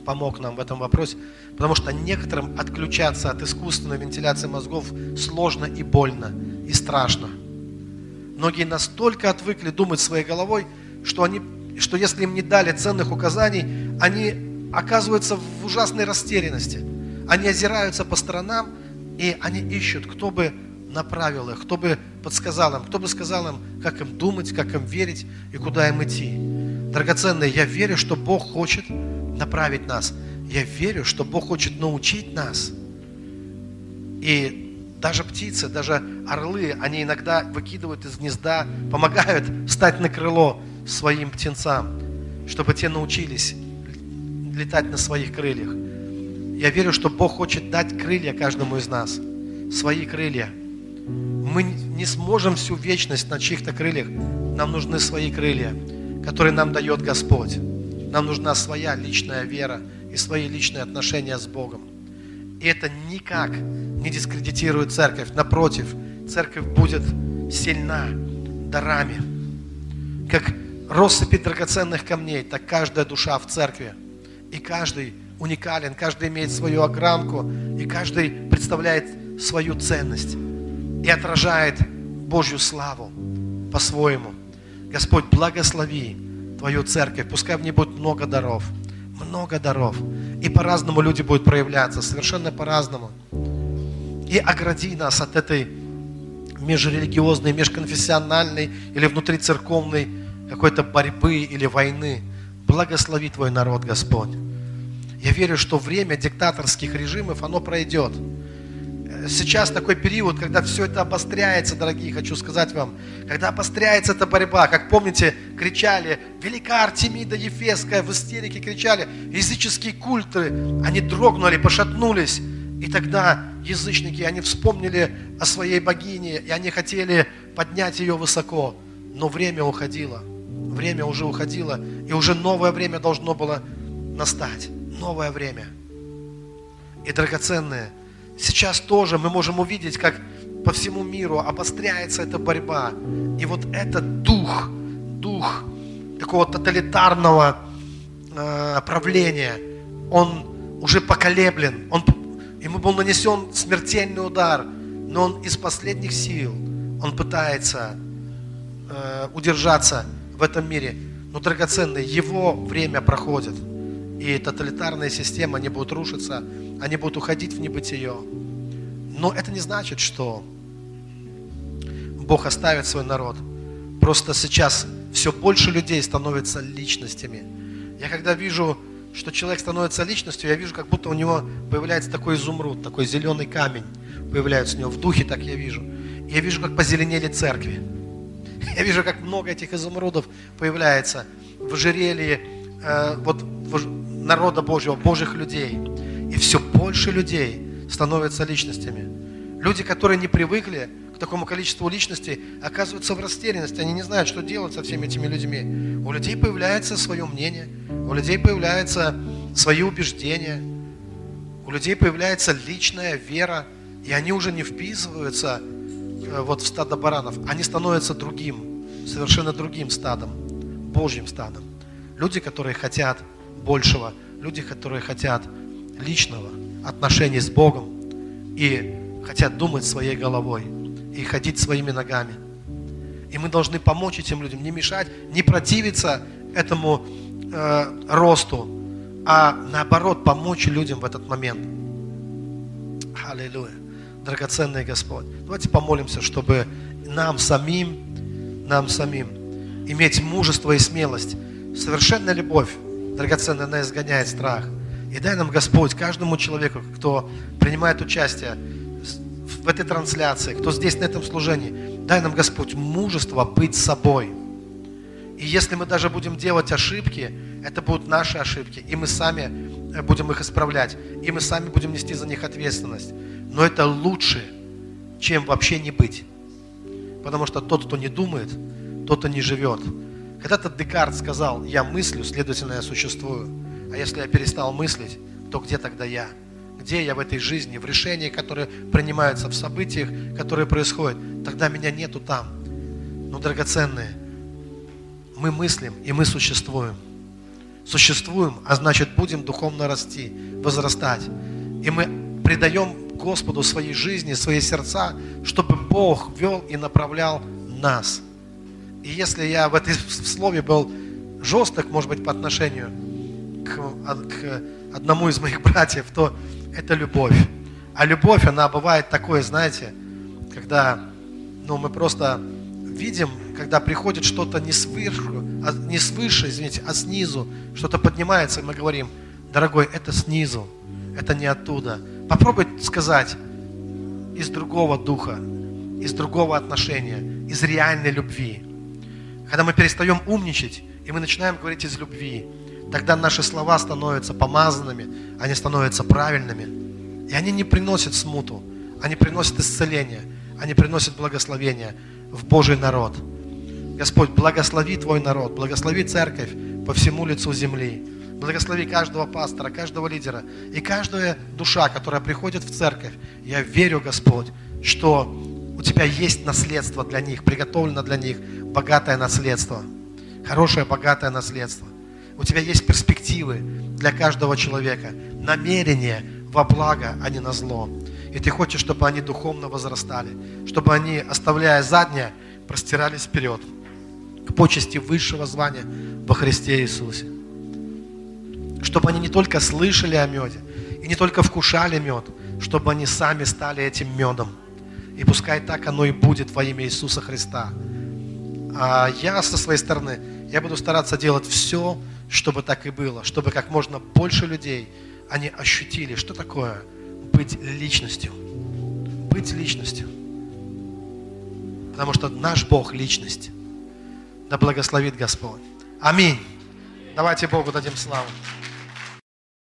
помог нам в этом вопросе, потому что некоторым отключаться от искусственной вентиляции мозгов сложно и больно, и страшно. Многие настолько отвыкли думать своей головой, что, они, что если им не дали ценных указаний, они оказываются в ужасной растерянности. Они озираются по сторонам, и они ищут, кто бы направил их, кто бы подсказал им, кто бы сказал им, как им думать, как им верить и куда им идти. Драгоценные, я верю, что Бог хочет, направить нас. Я верю, что Бог хочет научить нас. И даже птицы, даже орлы, они иногда выкидывают из гнезда, помогают встать на крыло своим птенцам, чтобы те научились летать на своих крыльях. Я верю, что Бог хочет дать крылья каждому из нас, свои крылья, Мы не сможем всю вечность на чьих-то крыльях. Нам нужны свои крылья, которые нам дает Господь. Нам нужна своя личная вера и свои личные отношения с Богом. И это никак не дискредитирует церковь. Напротив, церковь будет сильна дарами. Как россыпи драгоценных камней, так каждая душа в церкви. И каждый уникален, каждый имеет свою огранку, и каждый представляет свою ценность и отражает Божью славу по-своему. Господь, благослови Твою церковь, пускай в ней будет много даров, много даров. И по-разному люди будут проявляться, совершенно по-разному. И огради нас от этой межрелигиозной, межконфессиональной или внутрицерковной какой-то борьбы или войны. Благослови Твой народ, Господь. Я верю, что время диктаторских режимов, оно пройдет. Сейчас такой период, когда все это обостряется, дорогие, хочу сказать вам. Когда обостряется эта борьба, как помните, кричали, велика Артемида Ефесская, в истерике кричали, языческие культы, они дрогнули, пошатнулись. И тогда язычники, они вспомнили о своей богине, и они хотели поднять ее высоко. Но время уходило. Время уже уходило, и уже новое время должно было настать новое время. И драгоценное, сейчас тоже мы можем увидеть, как по всему миру обостряется эта борьба. И вот этот дух, дух такого тоталитарного э, правления, он уже поколеблен, он, ему был нанесен смертельный удар, но он из последних сил, он пытается э, удержаться в этом мире. Но драгоценное, его время проходит и тоталитарные системы, они будут рушиться, они будут уходить в небытие. Но это не значит, что Бог оставит свой народ. Просто сейчас все больше людей становятся личностями. Я когда вижу, что человек становится личностью, я вижу, как будто у него появляется такой изумруд, такой зеленый камень появляется у него. В духе так я вижу. Я вижу, как позеленели церкви. Я вижу, как много этих изумрудов появляется в ожерелье, э, вот в, народа Божьего, Божьих людей. И все больше людей становятся личностями. Люди, которые не привыкли к такому количеству личностей, оказываются в растерянности. Они не знают, что делать со всеми этими людьми. У людей появляется свое мнение, у людей появляются свои убеждения, у людей появляется личная вера, и они уже не вписываются э, вот в стадо баранов. Они становятся другим, совершенно другим стадом, Божьим стадом. Люди, которые хотят большего. Люди, которые хотят личного отношения с Богом и хотят думать своей головой и ходить своими ногами. И мы должны помочь этим людям, не мешать, не противиться этому э, росту, а наоборот помочь людям в этот момент. Аллилуйя. Драгоценный Господь. Давайте помолимся, чтобы нам самим, нам самим иметь мужество и смелость, совершенная любовь драгоценная, она изгоняет страх. И дай нам, Господь, каждому человеку, кто принимает участие в этой трансляции, кто здесь на этом служении, дай нам, Господь, мужество быть собой. И если мы даже будем делать ошибки, это будут наши ошибки, и мы сами будем их исправлять, и мы сами будем нести за них ответственность. Но это лучше, чем вообще не быть. Потому что тот, кто не думает, тот и не живет. Когда-то Декарт сказал, я мыслю, следовательно, я существую. А если я перестал мыслить, то где тогда я? Где я в этой жизни, в решениях, которые принимаются, в событиях, которые происходят? Тогда меня нету там. Но, драгоценные, мы мыслим, и мы существуем. Существуем, а значит, будем духовно расти, возрастать. И мы предаем Господу своей жизни, свои сердца, чтобы Бог вел и направлял нас – и если я в этой слове был жесток, может быть, по отношению к, к одному из моих братьев, то это любовь. А любовь, она бывает такое, знаете, когда ну, мы просто видим, когда приходит что-то не сверху, а не свыше, извините, а снизу, что-то поднимается, и мы говорим, дорогой, это снизу, это не оттуда. Попробуй сказать из другого духа, из другого отношения, из реальной любви. Когда мы перестаем умничать, и мы начинаем говорить из любви, тогда наши слова становятся помазанными, они становятся правильными. И они не приносят смуту, они приносят исцеление, они приносят благословение в Божий народ. Господь, благослови Твой народ, благослови церковь по всему лицу земли. Благослови каждого пастора, каждого лидера и каждая душа, которая приходит в церковь. Я верю, Господь, что у Тебя есть наследство для них, приготовлено для них богатое наследство, хорошее богатое наследство. У Тебя есть перспективы для каждого человека, намерение во благо, а не на зло. И Ты хочешь, чтобы они духовно возрастали, чтобы они, оставляя заднее, простирались вперед к почести высшего звания во Христе Иисусе. Чтобы они не только слышали о меде и не только вкушали мед, чтобы они сами стали этим медом. И пускай так оно и будет во имя Иисуса Христа. А я со своей стороны, я буду стараться делать все, чтобы так и было, чтобы как можно больше людей, они ощутили, что такое быть личностью. Быть личностью. Потому что наш Бог – личность. Да благословит Господь. Аминь. Давайте Богу дадим славу.